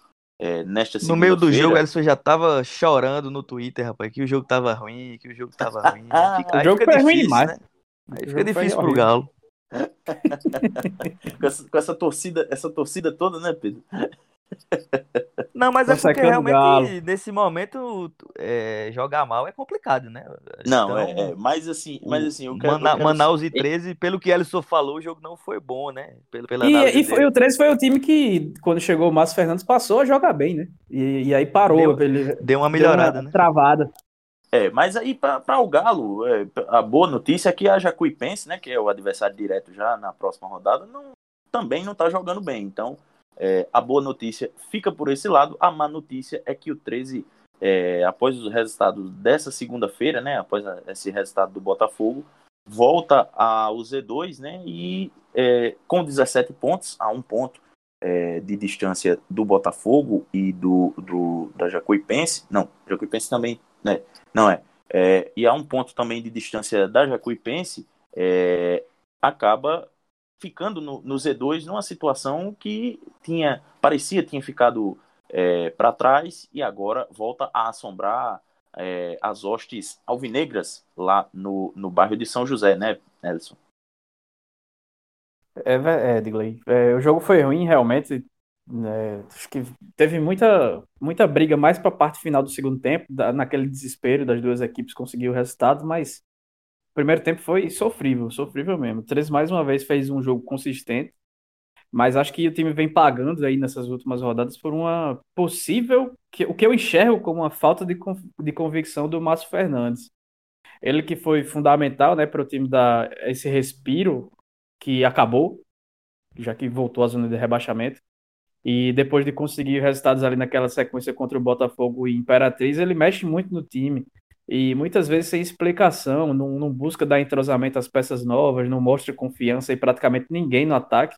A: é, nesta
C: No meio do jogo, Ellison já tava chorando no Twitter, rapaz, que o jogo tava ruim, que o jogo tava ruim.
B: Fica, o jogo foi difícil, ruim demais. Né?
C: Aí fica difícil pro Galo.
A: com, essa, com, essa, torcida, essa torcida toda, né, Pedro?
C: Não, mas é porque realmente Galo. nesse momento é, jogar mal é complicado, né?
A: Não, então, é, é, mas assim, mas assim, eu
C: quero, Mana, eu quero... Manaus e 13, pelo que Alisson falou, o jogo não foi bom, né?
B: Pelo, pela e, e foi, o 13 foi o time que, quando chegou o Márcio Fernandes, passou a jogar bem, né? E, e aí parou.
C: Deu, ele, deu uma melhorada, deu uma
B: né? Travada.
A: É, mas aí para o Galo, é, a boa notícia é que a Jacuipense, né, que é o adversário direto já na próxima rodada, não, também não está jogando bem. Então, é, a boa notícia fica por esse lado. A má notícia é que o 13, é, após os resultados dessa segunda-feira, né, após esse resultado do Botafogo, volta ao Z2, né, e é, com 17 pontos, a um ponto é, de distância do Botafogo e do, do da Jacuipense. Não, Jacuipense também, né, não é. é e a um ponto também de distância da Jacuipense, é, acaba ficando no, no, Z2 numa situação que tinha parecia tinha ficado é, para trás e agora volta a assombrar é, as hostes alvinegras lá no, no bairro de São José, né, Nelson?
B: É, é Digley. É, o jogo foi ruim, realmente. É, acho que teve muita, muita briga mais para a parte final do segundo tempo, da, naquele desespero das duas equipes conseguir o resultado, mas o primeiro tempo foi sofrível, sofrível mesmo. 13 mais uma vez fez um jogo consistente, mas acho que o time vem pagando aí nessas últimas rodadas por uma possível, que, o que eu enxergo como uma falta de, de convicção do Márcio Fernandes. Ele que foi fundamental né, para o time dar esse respiro que acabou, já que voltou à zona de rebaixamento. E depois de conseguir resultados ali naquela sequência contra o Botafogo e Imperatriz, ele mexe muito no time. E muitas vezes sem explicação, não, não busca dar entrosamento às peças novas, não mostra confiança em praticamente ninguém no ataque.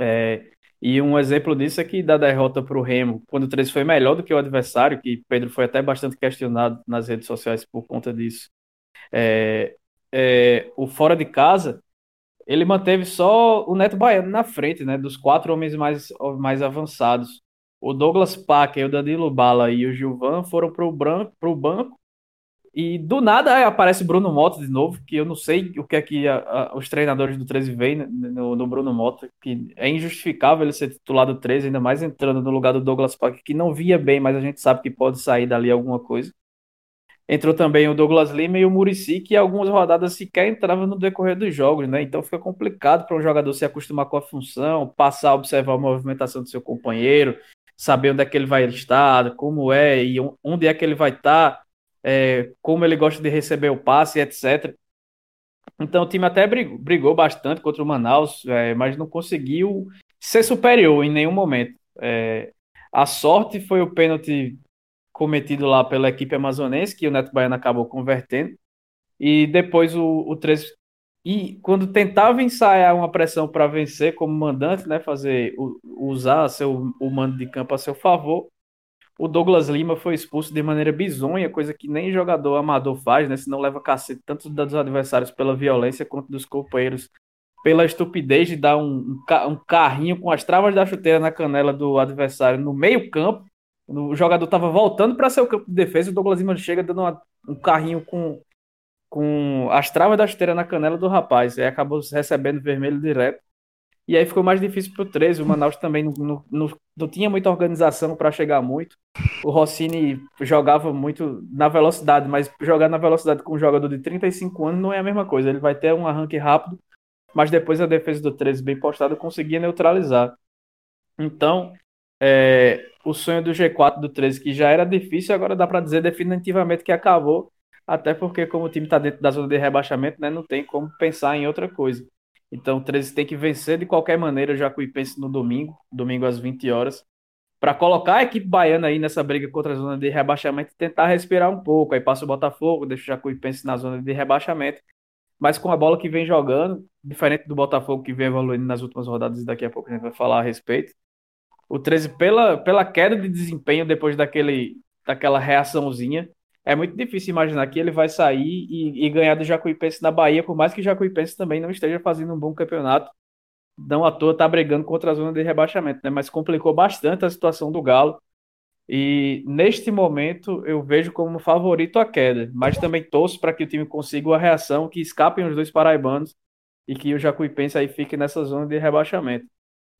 B: É, e um exemplo disso é que da derrota para o Remo, quando o 13 foi melhor do que o adversário, que Pedro foi até bastante questionado nas redes sociais por conta disso. É, é, o fora de casa, ele manteve só o Neto Baiano na frente, né, dos quatro homens mais, mais avançados. O Douglas Packer, o Danilo Bala e o Gilvan foram para o banco e do nada aparece Bruno Mota de novo, que eu não sei o que é que a, a, os treinadores do 13 veem no, no, Bruno Mota, que é injustificável ele ser titular do 13, ainda mais entrando no lugar do Douglas Park, que não via bem, mas a gente sabe que pode sair dali alguma coisa. Entrou também o Douglas Lima e o Murici, que algumas rodadas sequer entravam no decorrer dos jogos, né? Então fica complicado para um jogador se acostumar com a função, passar a observar a movimentação do seu companheiro, saber onde é que ele vai estar, como é e onde é que ele vai estar é, como ele gosta de receber o passe, etc. Então o time até brigou, brigou bastante contra o Manaus, é, mas não conseguiu ser superior em nenhum momento. É, a sorte foi o pênalti cometido lá pela equipe amazonense, que o Neto Baiano acabou convertendo. E depois o, o 13. E quando tentava ensaiar uma pressão para vencer como mandante, né, fazer usar seu, o mando de campo a seu favor, o Douglas Lima foi expulso de maneira bizonha, coisa que nem jogador amador faz, né? Se não leva cacete tanto dos adversários pela violência quanto dos companheiros pela estupidez de dar um, um carrinho com as travas da chuteira na canela do adversário no meio campo. O jogador estava voltando para seu campo de defesa, o Douglas Lima chega dando uma, um carrinho com, com as travas da chuteira na canela do rapaz. Aí acabou recebendo vermelho direto. E aí ficou mais difícil para o 13. O Manaus também não, não, não, não tinha muita organização para chegar muito. O Rossini jogava muito na velocidade, mas jogar na velocidade com um jogador de 35 anos não é a mesma coisa. Ele vai ter um arranque rápido, mas depois a defesa do 13 bem postada conseguia neutralizar. Então, é, o sonho do G4 do 13, que já era difícil, agora dá para dizer definitivamente que acabou. Até porque, como o time está dentro da zona de rebaixamento, né, não tem como pensar em outra coisa. Então o 13 tem que vencer de qualquer maneira o Jacuipense no domingo, domingo às 20 horas, para colocar a equipe baiana aí nessa briga contra a zona de rebaixamento e tentar respirar um pouco. Aí passa o Botafogo, deixa o Jacuipense na zona de rebaixamento. Mas com a bola que vem jogando, diferente do Botafogo que vem evoluindo nas últimas rodadas, e daqui a pouco a gente vai falar a respeito. O 13, pela, pela queda de desempenho depois daquele, daquela reaçãozinha, é muito difícil imaginar que ele vai sair e, e, ganhar do Jacuipense na Bahia, por mais que o Jacuipense também não esteja fazendo um bom campeonato. Não à toa está brigando contra a zona de rebaixamento, né? Mas complicou bastante a situação do Galo. E neste momento eu vejo como favorito a queda, mas também torço para que o time consiga uma reação, que escapem os dois paraibanos e que o Jacuipense aí fique nessa zona de rebaixamento.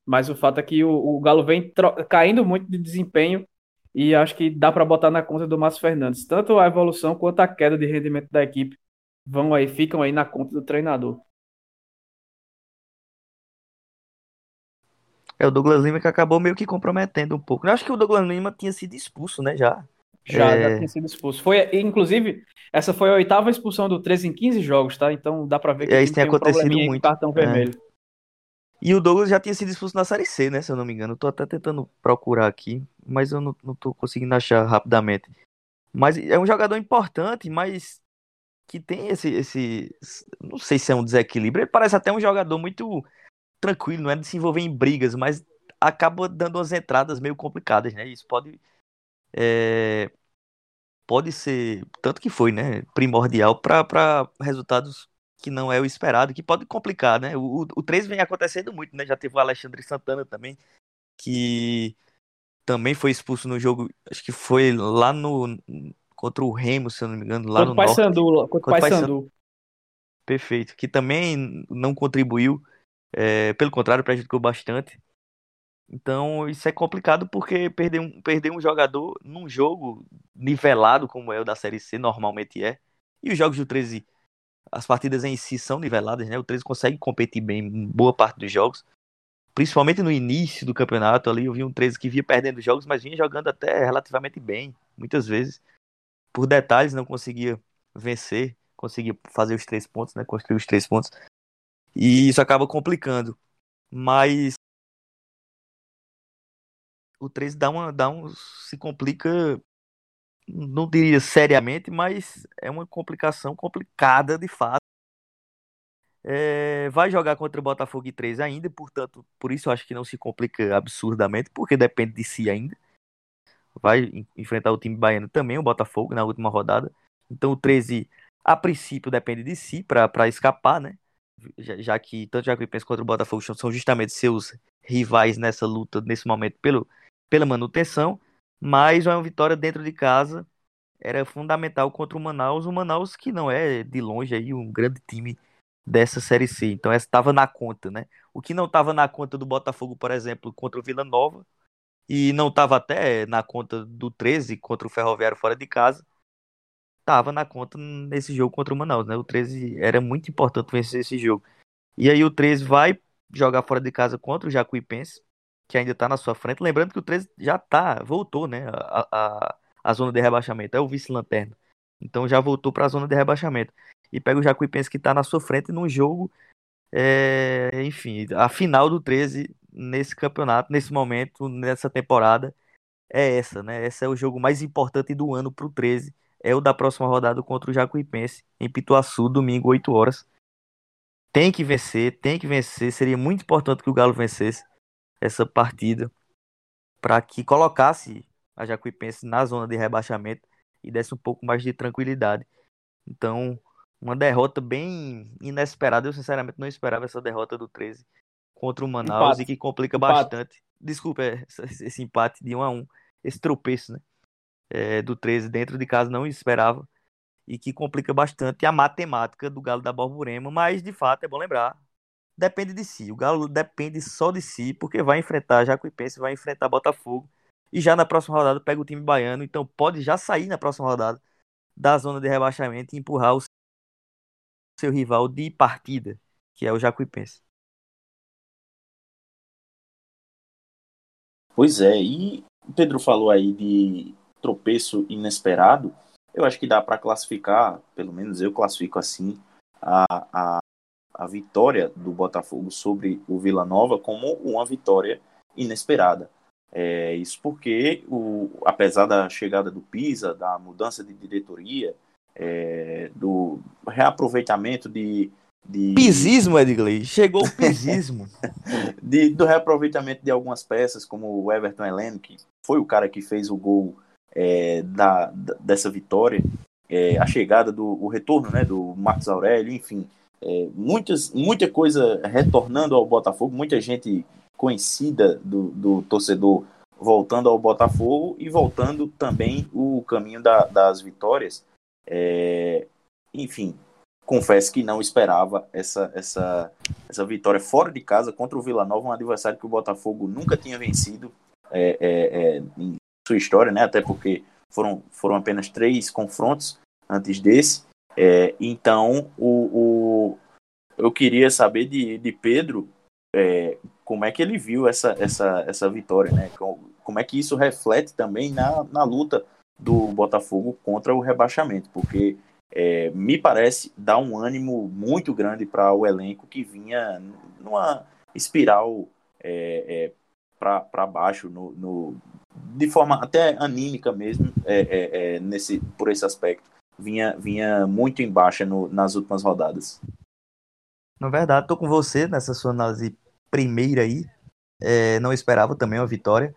B: Mas o fato é que o, o Galo vem caindo muito de desempenho e acho que dá para botar na conta do Márcio Fernandes. Tanto a evolução quanto a queda de rendimento da equipe vão aí, ficam aí na conta do treinador.
C: É o Douglas Lima que acabou meio que comprometendo um pouco. Eu acho que o Douglas Lima tinha sido expulso, né, já.
B: Já, é... já tinha sido expulso. Foi, inclusive, essa foi a oitava expulsão do 13 em 15 jogos, tá? Então dá pra ver que
C: é, isso tem, tem acontecido um muito.
B: cartão é. vermelho.
C: E o Douglas já tinha sido expulso na Série C, né? Se eu não me engano. Eu tô até tentando procurar aqui, mas eu não, não tô conseguindo achar rapidamente. Mas é um jogador importante, mas que tem esse, esse. Não sei se é um desequilíbrio. Ele parece até um jogador muito tranquilo, não é de se envolver em brigas, mas acaba dando umas entradas meio complicadas, né? Isso pode é, pode ser, tanto que foi, né, primordial para resultados que não é o esperado, que pode complicar, né? O, o 3 vem acontecendo muito, né? Já teve o Alexandre Santana também, que também foi expulso no jogo, acho que foi lá no contra o Remo, se eu não me engano, lá contra no
B: Pai
C: Sandu,
B: contra o Pai Sandu.
C: Perfeito, que também não contribuiu, é, pelo contrário, prejudicou bastante. Então isso é complicado porque perder um, perder um jogador num jogo nivelado como é o da Série C, normalmente é. E os jogos do 13, as partidas em si são niveladas, né? O 13 consegue competir bem em boa parte dos jogos. Principalmente no início do campeonato ali, eu vi um 13 que via perdendo jogos, mas vinha jogando até relativamente bem, muitas vezes. Por detalhes não conseguia vencer, conseguia fazer os três pontos, né? Construir os três pontos. E isso acaba complicando. Mas o 13 dá uma, dá um, se complica, não diria seriamente, mas é uma complicação complicada de fato. É, vai jogar contra o Botafogo e 3 ainda, portanto, por isso eu acho que não se complica absurdamente, porque depende de si ainda. Vai enfrentar o time baiano também, o Botafogo, na última rodada. Então o 13, a princípio, depende de si para escapar, né? Já, já que tanto Jacuipense quanto o Botafogo são justamente seus rivais nessa luta, nesse momento, pelo, pela manutenção, mas uma vitória dentro de casa era fundamental contra o Manaus, o Manaus que não é de longe aí um grande time dessa série C. Então essa estava na conta, né? O que não estava na conta do Botafogo, por exemplo, contra o Vila Nova, e não estava até na conta do 13 contra o Ferroviário fora de casa, estava na conta nesse jogo contra o Manaus, né? O 13 era muito importante vencer esse jogo. E aí o 13 vai jogar fora de casa contra o Jacuipense, que ainda está na sua frente. Lembrando que o 13 já tá, voltou, né? A, a, a zona de rebaixamento, é o vice-lanterna. Então já voltou para a zona de rebaixamento. E pega o Jacuipense que está na sua frente num jogo, é, enfim, a final do 13 nesse campeonato, nesse momento, nessa temporada, é essa, né? Esse é o jogo mais importante do ano para o 13. É o da próxima rodada contra o Jacuipense, em Pituaçu, domingo, 8 horas. Tem que vencer, tem que vencer. Seria muito importante que o Galo vencesse essa partida para que colocasse a Jacuipense na zona de rebaixamento e desse um pouco mais de tranquilidade. Então, uma derrota bem inesperada. Eu, sinceramente, não esperava essa derrota do 13 contra o Manaus empate. e que complica empate. bastante. Desculpa, é, esse empate de 1 a 1 esse tropeço né, é, do 13 dentro de casa, não esperava. E que complica bastante a matemática do Galo da Borborema. Mas, de fato, é bom lembrar: depende de si. O Galo depende só de si, porque vai enfrentar Jacuipense, vai enfrentar Botafogo. E já na próxima rodada pega o time baiano, então pode já sair na próxima rodada da zona de rebaixamento e empurrar o seu rival de partida, que é o Jacuipense.
A: Pois é, e o Pedro falou aí de tropeço inesperado. Eu acho que dá para classificar, pelo menos eu classifico assim, a, a a vitória do Botafogo sobre o Vila Nova como uma vitória inesperada. É, isso porque, o, apesar da chegada do Pisa, da mudança de diretoria, é, do reaproveitamento de, de.
C: Pisismo, Edgley. Chegou o pisismo.
A: de, do reaproveitamento de algumas peças, como o Everton Heleno, que foi o cara que fez o gol é, da, da, dessa vitória, é, a chegada do o retorno né, do Marcos Aurélio, enfim é, muitas, muita coisa retornando ao Botafogo, muita gente conhecida do, do torcedor voltando ao Botafogo e voltando também o caminho da, das vitórias. É, enfim, confesso que não esperava essa, essa, essa vitória fora de casa contra o Vila Nova, um adversário que o Botafogo nunca tinha vencido é, é, é, em sua história, né? Até porque foram, foram apenas três confrontos antes desse. É, então, o, o, eu queria saber de, de Pedro é, como é que ele viu essa, essa, essa vitória, né? Como é que isso reflete também na, na luta do Botafogo contra o rebaixamento, porque é, me parece dar um ânimo muito grande para o elenco que vinha numa espiral é, é, para baixo, no, no, de forma até anímica mesmo, é, é, é, nesse, por esse aspecto. Vinha, vinha muito em baixa no, nas últimas rodadas.
C: Na verdade, estou com você nessa sua análise primeira aí. não esperava também uma vitória.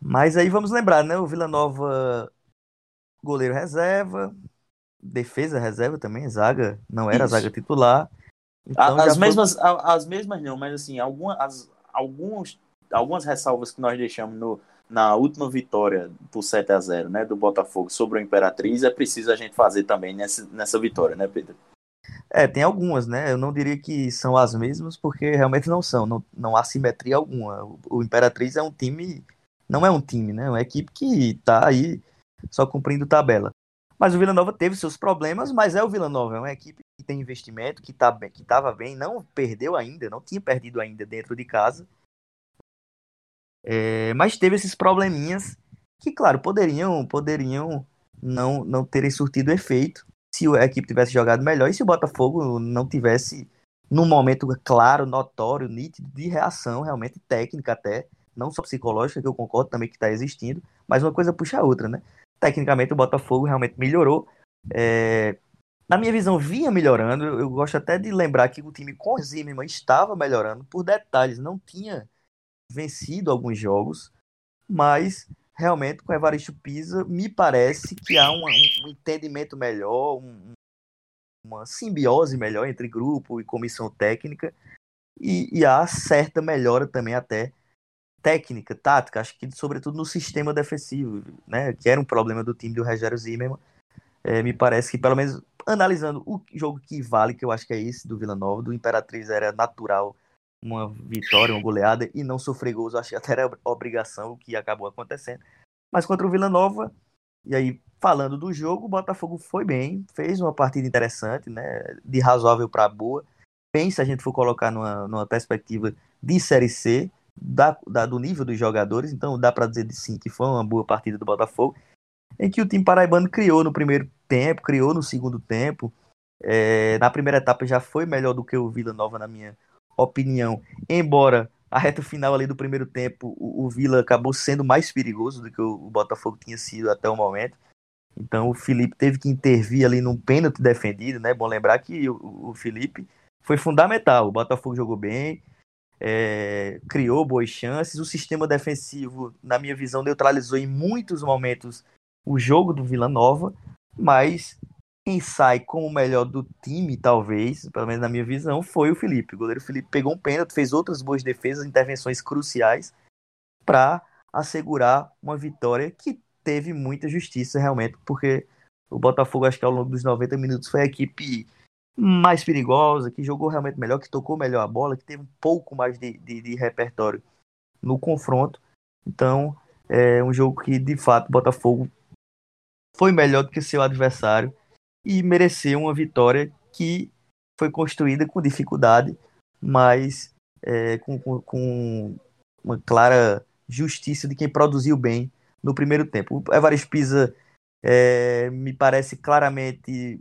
C: Mas aí vamos lembrar, né? O Vila Nova, goleiro reserva, defesa reserva também, zaga, não era Isso. zaga titular.
A: Então as, mesmas, foi... as mesmas não, mas assim, algumas, alguns, algumas ressalvas que nós deixamos no, na última vitória por 7 a 0 né, do Botafogo sobre o Imperatriz, é preciso a gente fazer também nessa, nessa vitória, né, Pedro?
C: É, tem algumas, né? Eu não diria que são as mesmas, porque realmente não são, não, não há simetria alguma. O, o Imperatriz é um time não é um time, né? É uma equipe que está aí só cumprindo tabela. Mas o Vila Nova teve seus problemas, mas é o Vila Nova, é uma equipe que tem investimento, que tá que estava bem, não perdeu ainda, não tinha perdido ainda dentro de casa. É, mas teve esses probleminhas que, claro, poderiam, poderiam não, não terem surtido efeito se a equipe tivesse jogado melhor e se o Botafogo não tivesse num momento claro, notório, nítido de reação, realmente técnica até, não só psicológica, que eu concordo também que está existindo, mas uma coisa puxa a outra, né? Tecnicamente o Botafogo realmente melhorou. É... Na minha visão, vinha melhorando. Eu, gosto até de lembrar que o time com Zimmermann estava melhorando por detalhes. Não tinha vencido alguns jogos, mas realmente com Evaristo Pisa me parece que há um, um entendimento melhor, um, uma simbiose melhor entre grupo e comissão técnica e, e há certa melhora também até técnica, tática, acho que sobretudo no sistema defensivo, né, que era um problema do time do Rogério Zimmermann. É, me parece que, pelo menos, analisando o jogo que vale, que eu acho que é esse do Vila Nova, do Imperatriz era natural uma vitória, uma goleada, e não sofrer gols, acho que até era obrigação, o que acabou acontecendo. Mas contra o Vila Nova, e aí, falando do jogo, o Botafogo foi bem, fez uma partida interessante, né, de razoável para boa. Bem, se a gente for colocar numa, numa perspectiva de Série C, da, da, do nível dos jogadores, então dá para dizer sim que foi uma boa partida do Botafogo, em que o time paraibano criou no primeiro tempo, criou no segundo tempo. É, na primeira etapa já foi melhor do que o Vila Nova, na minha opinião, embora a reta final ali do primeiro tempo o, o Vila acabou sendo mais perigoso do que o, o Botafogo tinha sido até o momento. Então o Felipe teve que intervir ali num pênalti defendido, né? Bom lembrar que o, o Felipe foi fundamental. O Botafogo jogou bem, é, criou boas chances. O sistema defensivo, na minha visão, neutralizou em muitos momentos o jogo do Vila Nova, mas quem sai como o melhor do time, talvez, pelo menos na minha visão, foi o Felipe. O goleiro Felipe pegou um pênalti, fez outras boas defesas, intervenções cruciais para assegurar uma vitória que teve muita justiça realmente, porque o Botafogo, acho que ao longo dos 90 minutos, foi a equipe mais perigosa, que jogou realmente melhor, que tocou melhor a bola, que teve um pouco mais de, de, de repertório no confronto. Então, é um jogo que, de fato, o Botafogo foi melhor do que seu adversário e mereceu uma vitória que foi construída com dificuldade, mas é, com, com, com, uma clara justiça de quem produziu bem no primeiro tempo. O Evaristo Pisa é, me parece claramente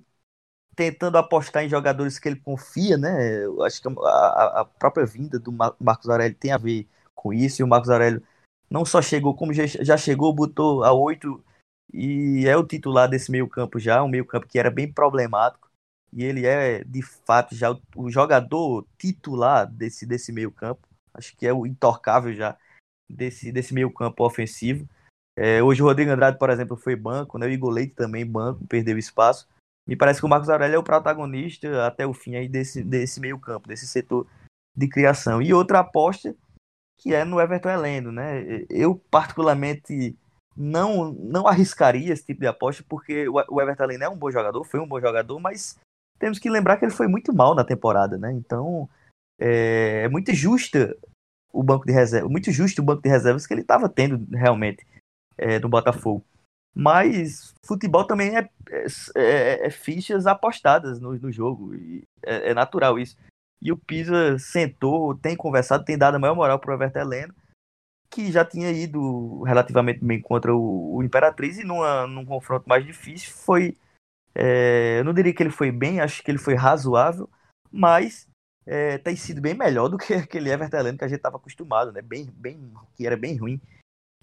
C: tentando apostar em jogadores que ele confia, né? Eu acho que a, a própria vinda do Marcos Aurélio tem a ver com isso. E o Marcos Aurélio não só chegou, como já, chegou, botou a oito e é o titular desse meio-campo já, um meio-campo que era bem problemático. E ele é, de fato, já o, jogador titular desse, desse meio-campo. Acho que é o intocável já desse, desse meio-campo ofensivo. É, hoje o Rodrigo Andrade, por exemplo, foi banco, né? O Igor Leite também banco, perdeu espaço. Me parece que o Marcos Aurélio é o protagonista até o fim aí desse, desse meio campo, desse setor de criação. E outra aposta que é no Everton Heleno, né? Eu particularmente não não arriscaria esse tipo de aposta porque o Everton Heleno é um bom jogador, foi um bom jogador, mas temos que lembrar que ele foi muito mal na temporada, né? Então, é, é muito justa o banco de reserva, muito justo o banco de reservas que ele estava tendo realmente é, no Botafogo. Mas futebol também é, é, é, é fichas apostadas no, no jogo, é, é, natural isso. E o Pisa sentou, tem conversado, tem dado a maior moral para o Everton Heleno, que já tinha ido relativamente bem contra o, o Imperatriz e numa, num confronto mais difícil foi. É, eu não diria que ele foi bem, acho que ele foi razoável, mas é, tem sido bem melhor do que aquele Everton Heleno que a gente estava acostumado, né? Bem, bem, que era bem ruim,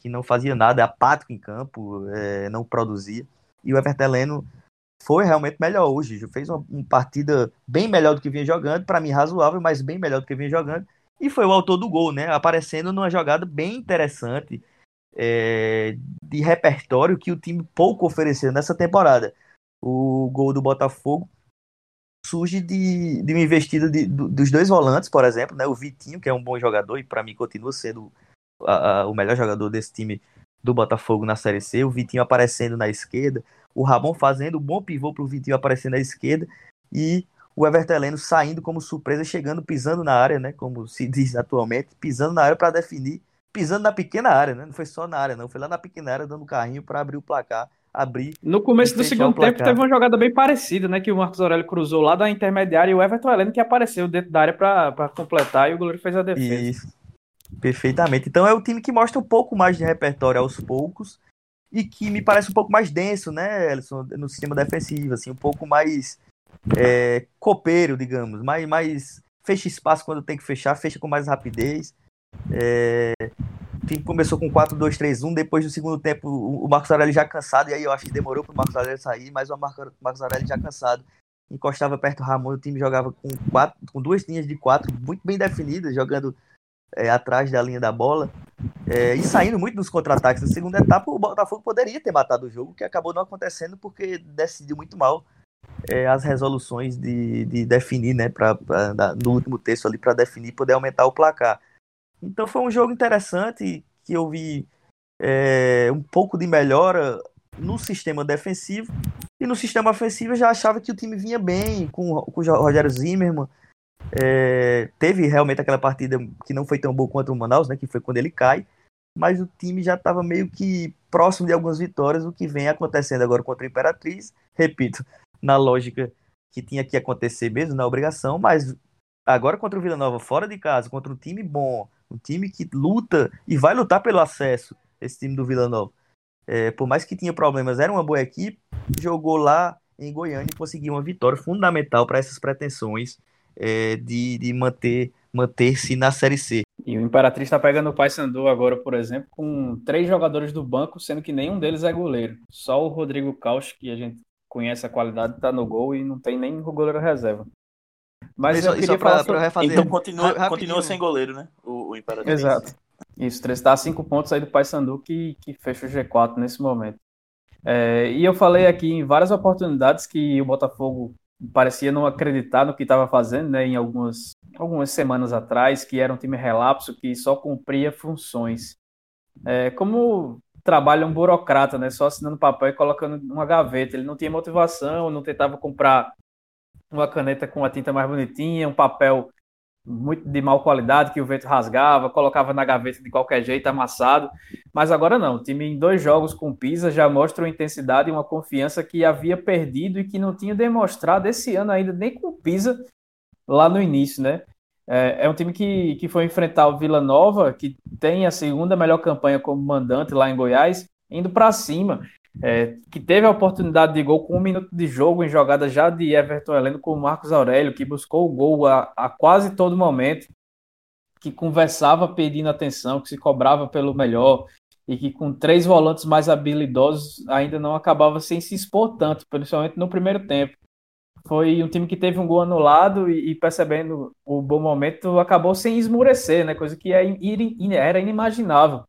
C: que não fazia nada, apático em campo, é, não produzia. E o Everton Heleno foi realmente melhor hoje. Fez uma, uma partida bem melhor do que vinha jogando, para mim razoável, mas bem melhor do que vinha jogando e foi o autor do gol, né? Aparecendo numa jogada bem interessante é, de repertório que o time pouco ofereceu nessa temporada. O gol do Botafogo surge de, de uma investida de, do, dos dois volantes, por exemplo, né? O Vitinho, que é um bom jogador e para mim continua sendo a, a, o melhor jogador desse time do Botafogo na Série C. O Vitinho aparecendo na esquerda, o Ramon fazendo um bom pivô para o Vitinho aparecendo na esquerda e o Everton Heleno saindo como surpresa, chegando, pisando na área, né? Como se diz atualmente, pisando na área para definir, pisando na pequena área, né? Não foi só na área, não, foi lá na pequena área dando carrinho para abrir o placar, abrir.
B: No começo do segundo tempo teve uma jogada bem parecida, né? Que o Marcos Aurélio cruzou lá da intermediária e o Everton Heleno que apareceu dentro da área para completar e o goleiro fez a defesa. Isso.
C: Perfeitamente. Então é o time que mostra um pouco mais de repertório aos poucos e que me parece um pouco mais denso, né, Elson, no sistema defensivo, assim, um pouco mais é, copeiro, digamos, mais, mais fecha espaço quando tem que fechar, fecha com mais rapidez. É, começou com 4-2-3-1, depois do segundo tempo o Marcos Aurélio já cansado, e aí eu acho que demorou para o Marcos Aurélio sair, mas o Marcos Aurélio já cansado. Encostava perto do Ramon, o time jogava com, quatro, com duas linhas de quatro muito bem definidas, jogando é, atrás da linha da bola é, e saindo muito nos contra-ataques. Na segunda etapa, o Botafogo poderia ter matado o jogo, que acabou não acontecendo porque decidiu muito mal é, as resoluções de, de definir, né, pra, pra, no último texto ali, para definir poder aumentar o placar. Então foi um jogo interessante que eu vi é, um pouco de melhora no sistema defensivo e no sistema ofensivo eu já achava que o time vinha bem com, com o Rogério Zimmermann. É, teve realmente aquela partida que não foi tão boa quanto o Manaus, né, que foi quando ele cai, mas o time já estava meio que próximo de algumas vitórias, o que vem acontecendo agora contra a Imperatriz. Repito, na lógica que tinha que acontecer mesmo, na obrigação, mas agora contra o Vila Nova, fora de casa, contra um time bom, um time que luta e vai lutar pelo acesso, esse time do Vila Nova. É, por mais que tinha problemas, era uma boa equipe, jogou lá em Goiânia e conseguiu uma vitória fundamental para essas pretensões é, de, de manter manter-se na Série C.
B: E o Imperatriz está pegando o Paysandu agora, por exemplo, com três jogadores do banco, sendo que nenhum deles é goleiro. Só o Rodrigo Caus, que a gente conhece a qualidade, tá no gol e não tem nem o goleiro reserva.
A: Mas isso, eu queria pra, falar sobre... refazer. Então continua, continua sem goleiro, né? O, o Imperatriz.
B: Exato. Isso, está a cinco pontos aí do Paysandu que, que fecha o G4 nesse momento. É, e eu falei aqui em várias oportunidades que o Botafogo parecia não acreditar no que estava fazendo, né? Em algumas, algumas semanas atrás, que era um time relapso que só cumpria funções. É, como trabalha um burocrata, né? Só assinando papel e colocando numa gaveta. Ele não tinha motivação, não tentava comprar uma caneta com a tinta mais bonitinha, um papel muito de mal qualidade que o vento rasgava, colocava na gaveta de qualquer jeito, amassado. Mas agora não. O time em dois jogos com Pisa já mostra uma intensidade e uma confiança que havia perdido e que não tinha demonstrado esse ano ainda nem com Pisa lá no início, né? É, é, um time que, que foi enfrentar o Vila Nova, que tem a segunda melhor campanha como mandante lá em Goiás, indo para cima. É, que teve a oportunidade de gol com um minuto de jogo em jogada já de Everton Heleno com o Marcos Aurélio, que buscou o gol a, a quase todo momento, que conversava pedindo atenção, que se cobrava pelo melhor, e que com três volantes mais habilidosos ainda não acabava sem se expor tanto, principalmente no primeiro tempo foi um time que teve um gol anulado e, e percebendo o bom momento, acabou sem esmurecer, né? Coisa que é, era inimaginável.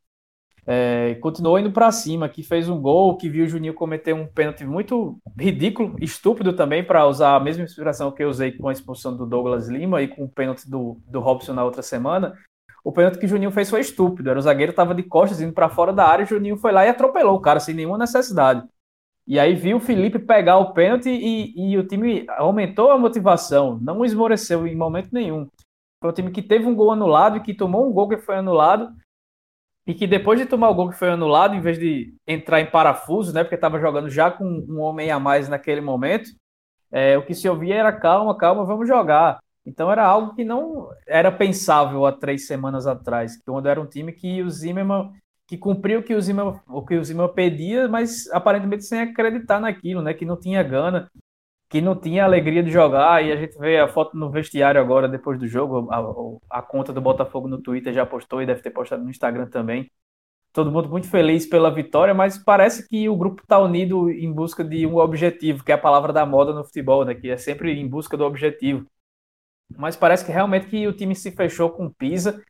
B: É, continuou indo para cima, que fez um gol, que viu o Juninho cometer um pênalti muito ridículo, estúpido também, para usar a mesma inspiração que eu usei com a expulsão do Douglas Lima e com o pênalti do, do Robson na outra semana. O pênalti que o Juninho fez foi estúpido. Era o zagueiro estava de costas indo para fora da área, o Juninho foi lá e atropelou o cara sem nenhuma necessidade. E aí viu o Felipe pegar o pênalti e, e o time aumentou a motivação, não esmoreceu em momento nenhum. Foi um time que teve um gol anulado e que tomou um gol que foi anulado e que depois de tomar o gol que foi anulado, em vez de entrar em parafuso, né, porque estava jogando já com um homem a mais naquele momento, é, o que se ouvia era calma, calma, vamos jogar. Então era algo que não era pensável há três semanas atrás, quando era um time que o Zimmermann que cumpriu o que o Zimmermann, o que o Zimmermann pedia, mas aparentemente sem acreditar naquilo, né? Que não tinha gana, que não tinha alegria de jogar. E a gente vê a foto no vestiário agora, depois do jogo. A, a conta do Botafogo no Twitter já postou e deve ter postado no Instagram também. Todo mundo muito feliz pela vitória, mas parece que o grupo está unido em busca de um objetivo, que é a palavra da moda no futebol, né? Que é sempre em busca do objetivo. Mas parece que realmente que o time se fechou com o Pisa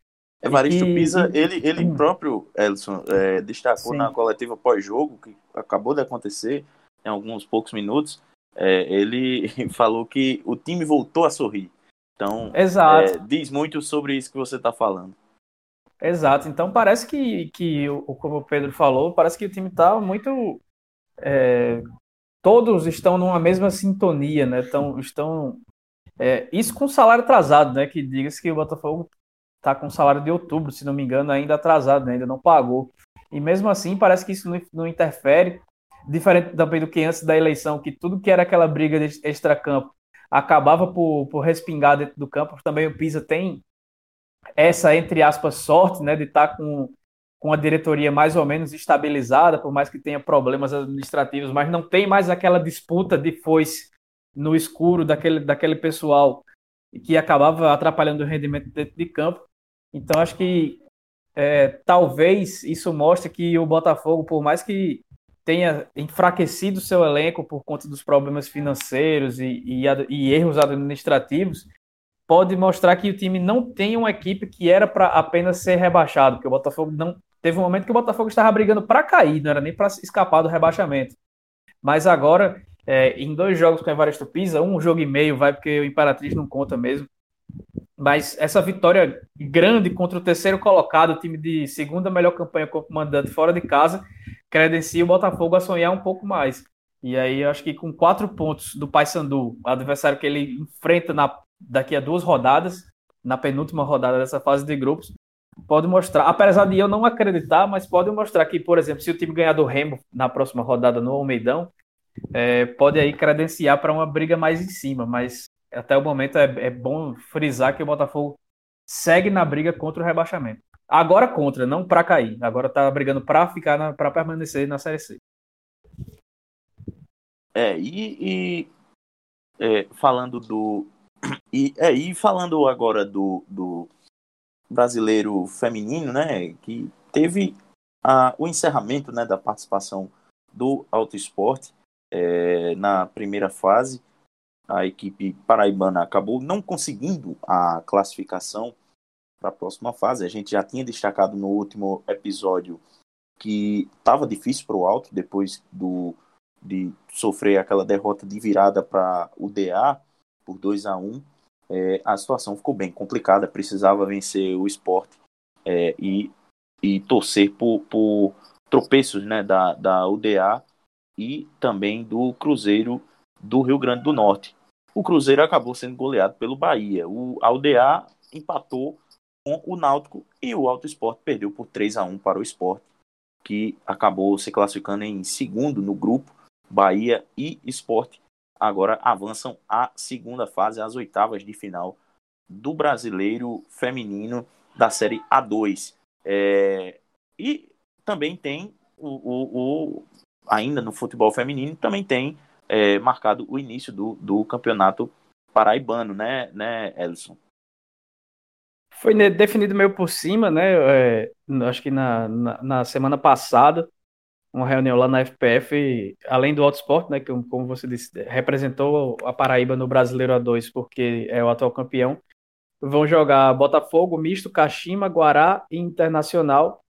A: Evaristo e, Pisa, e... ele, ele hum. próprio, Elson, é, destacou Sim. na coletiva pós-jogo, que acabou de acontecer em alguns poucos minutos, é, ele falou que o time voltou a sorrir. Então, é, diz muito sobre isso que você está falando.
B: Exato. Então, parece que, que, como o Pedro falou, parece que o time está muito. É, todos estão numa mesma sintonia, né? Tão, estão. É, isso com salário atrasado, né? Que diga-se que o Botafogo está com salário de outubro, se não me engano, ainda atrasado, né? ainda não pagou. E mesmo assim, parece que isso não, não interfere, diferente também do que antes da eleição, que tudo que era aquela briga de extracampo acabava por, por respingar dentro do campo. Também o Pisa tem essa, entre aspas, sorte né, de estar tá com, com a diretoria mais ou menos estabilizada, por mais que tenha problemas administrativos, mas não tem mais aquela disputa de foice no escuro daquele, daquele pessoal que acabava atrapalhando o rendimento dentro de campo. Então acho que é, talvez isso mostre que o Botafogo, por mais que tenha enfraquecido seu elenco por conta dos problemas financeiros e, e, e erros administrativos, pode mostrar que o time não tem uma equipe que era para apenas ser rebaixado, porque o Botafogo não teve um momento que o Botafogo estava brigando para cair, não era nem para escapar do rebaixamento. Mas agora, é, em dois jogos com o Evaristo Pisa, um jogo e meio vai porque o Imperatriz não conta mesmo. Mas essa vitória grande contra o terceiro colocado, time de segunda melhor campanha como mandante fora de casa, credencia o Botafogo a sonhar um pouco mais. E aí eu acho que com quatro pontos do Paysandu, adversário que ele enfrenta na, daqui a duas rodadas, na penúltima rodada dessa fase de grupos, pode mostrar, apesar de eu não acreditar, mas pode mostrar que, por exemplo, se o time ganhar do Remo na próxima rodada no Almeidão, é, pode aí credenciar para uma briga mais em cima, mas até o momento é, é bom frisar que o Botafogo segue na briga contra o rebaixamento. Agora contra, não para cair. Agora tá brigando para ficar para permanecer na Série C.
A: É, e, e é, falando do e, é, e falando agora do, do brasileiro feminino, né, que teve a, o encerramento, né, da participação do Auto Esporte é, na primeira fase a equipe paraibana acabou não conseguindo a classificação para a próxima fase. A gente já tinha destacado no último episódio que estava difícil para o Alto depois do, de sofrer aquela derrota de virada para o DA por 2 a 1 é, a situação ficou bem complicada, precisava vencer o esporte é, e, e torcer por, por tropeços né, da, da UDA e também do Cruzeiro do Rio Grande do Norte o Cruzeiro acabou sendo goleado pelo Bahia. O Aldear empatou com o Náutico e o Alto Esporte perdeu por 3 a 1 para o Esporte, que acabou se classificando em segundo no grupo. Bahia e Esporte agora avançam à segunda fase, às oitavas de final do Brasileiro Feminino da Série A2. É... E também tem o, o, o, ainda no futebol feminino também tem é, marcado o início do, do campeonato paraibano, né, né, Elson?
B: Foi definido meio por cima, né? É, acho que na, na, na, semana passada, uma reunião lá na FPF, além do Autosport, né? Que, como você disse, representou a Paraíba no Brasileiro A2, porque é o atual campeão. Vão jogar Botafogo, Misto, Caxima, Guará e Internacional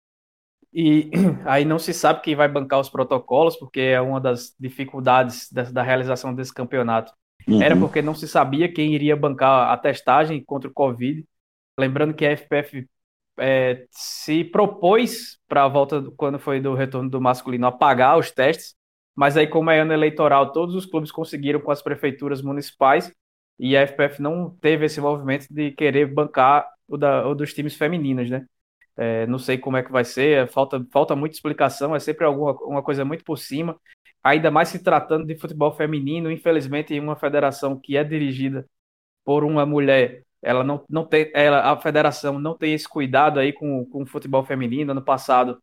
B: e aí não se sabe quem vai bancar os protocolos, porque é uma das dificuldades da, da realização desse campeonato. Uhum. Era porque não se sabia quem iria bancar a testagem contra o Covid. Lembrando que a FPF é, se propôs para a volta, quando foi do retorno do masculino, a pagar os testes. Mas aí, como é ano eleitoral, todos os clubes conseguiram com as prefeituras municipais e a FPF não teve esse movimento de querer bancar o, da, o dos times femininos, né? É, não sei como é que vai ser, falta, falta muita explicação, é sempre alguma uma coisa muito por cima, ainda mais se tratando de futebol feminino, infelizmente, em uma federação que é dirigida por uma mulher, ela não, não tem, ela, a federação não tem esse cuidado aí com, com o futebol feminino. Ano passado,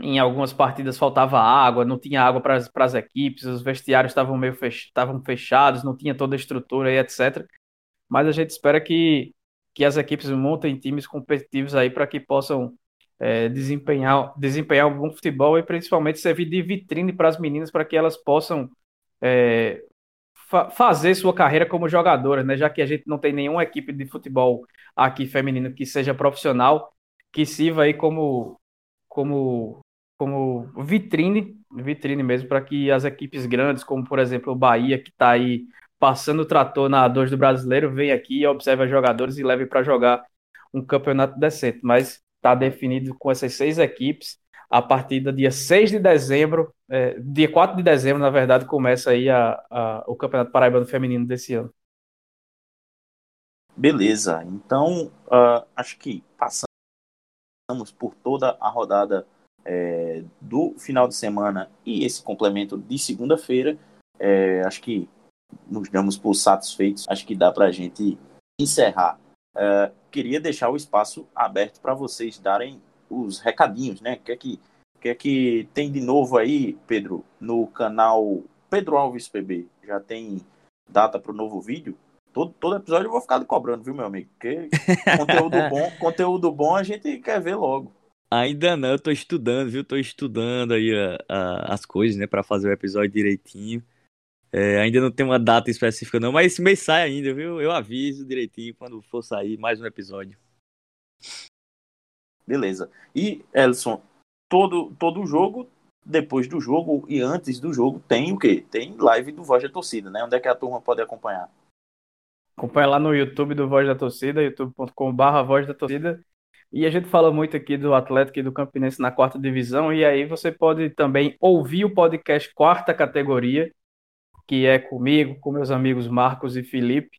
B: em algumas partidas faltava água, não tinha água para as equipes, os vestiários estavam meio fech, estavam fechados, não tinha toda a estrutura e etc. Mas a gente espera que, que as equipes montem times competitivos aí para que possam é, desempenhar, desempenhar um bom futebol e principalmente servir de vitrine para as meninas para que elas possam é, fa fazer sua carreira como jogadoras, né? Já que a gente não tem nenhuma equipe de futebol aqui feminino que seja profissional, que sirva aí como como como vitrine, vitrine mesmo, para que as equipes grandes, como por exemplo o Bahia, que está aí passando o trator na 2 do brasileiro, venha aqui observe os jogadores e leve para jogar um campeonato decente. Mas está definido com essas seis equipes. A partir do dia 6 de dezembro, é, dia 4 de dezembro, na verdade, começa aí a, a, o Campeonato Paraibano Feminino desse ano.
A: Beleza, então uh, acho que passamos por toda a rodada é, do final de semana e esse complemento de segunda-feira, é, acho que nos damos por satisfeitos. Acho que dá para a gente encerrar. É, queria deixar o espaço aberto para vocês darem os recadinhos, né? O que é que, que, é que tem de novo aí, Pedro, no canal Pedro Alves PB? Já tem data para o novo vídeo? Todo, todo episódio eu vou ficar cobrando, viu, meu amigo? Porque conteúdo bom, conteúdo bom a gente quer ver logo.
C: Ainda não, eu tô estudando, viu? Tô estudando aí a, a, as coisas, né, para fazer o episódio direitinho. É, ainda não tem uma data específica não, mas esse mês sai ainda, viu? Eu aviso direitinho quando for sair mais um episódio.
A: Beleza. E, Elson, todo, todo jogo, depois do jogo e antes do jogo, tem o quê? Tem live do Voz da Torcida, né? Onde é que a turma pode acompanhar?
B: Acompanha lá no YouTube do Voz da Torcida, youtube.com.br Voz da Torcida. E a gente fala muito aqui do Atlético e do Campinense na quarta divisão, e aí você pode também ouvir o podcast Quarta Categoria, que é comigo, com meus amigos Marcos e Felipe,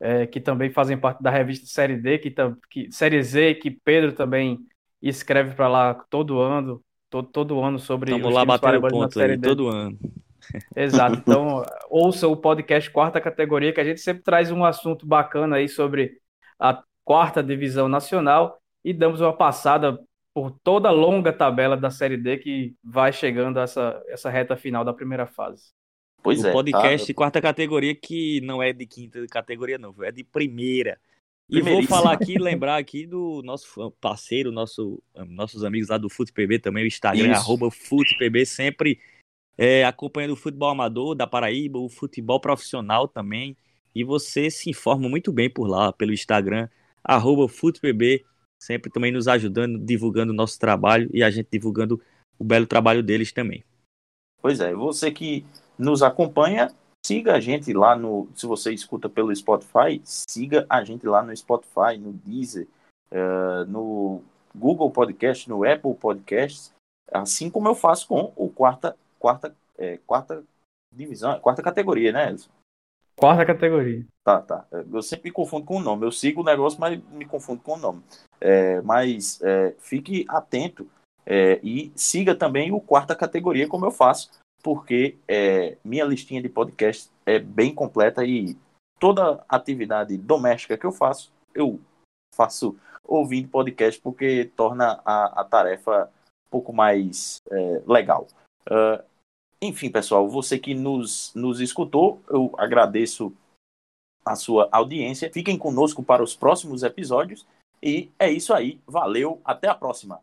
B: é, que também fazem parte da revista Série D, que, que Série Z, que Pedro também escreve para lá todo ano, todo, todo ano sobre
C: Estamos lá batendo ponto aí, todo ano.
B: Exato. Então, ouça o podcast Quarta Categoria, que a gente sempre traz um assunto bacana aí sobre a quarta divisão nacional e damos uma passada por toda a longa tabela da Série D que vai chegando a essa, essa reta final da primeira fase.
C: Pois o é. podcast tá? quarta categoria que não é de quinta categoria, não, é de primeira. E vou falar aqui, lembrar aqui do nosso parceiro, nosso, nossos amigos lá do FutePB também, o Instagram, Isso. arroba FutePB, sempre é, acompanhando o futebol amador da Paraíba, o futebol profissional também. E você se informa muito bem por lá, pelo Instagram, arroba FutePB, sempre também nos ajudando, divulgando o nosso trabalho e a gente divulgando o belo trabalho deles também.
A: Pois é, você que nos acompanha, siga a gente lá no. Se você escuta pelo Spotify, siga a gente lá no Spotify, no Deezer, uh, no Google Podcast, no Apple Podcasts, assim como eu faço com o quarta, quarta, é, quarta divisão, quarta categoria, né, Elson?
B: Quarta categoria.
A: Tá, tá. Eu sempre me confundo com o nome. Eu sigo o negócio, mas me confundo com o nome. É, mas é, fique atento é, e siga também o quarta categoria, como eu faço, porque é, minha listinha de podcast é bem completa e toda atividade doméstica que eu faço, eu faço ouvindo podcast porque torna a, a tarefa um pouco mais é, legal. Uh, enfim, pessoal, você que nos, nos escutou, eu agradeço a sua audiência. Fiquem conosco para os próximos episódios. E é isso aí. Valeu. Até a próxima.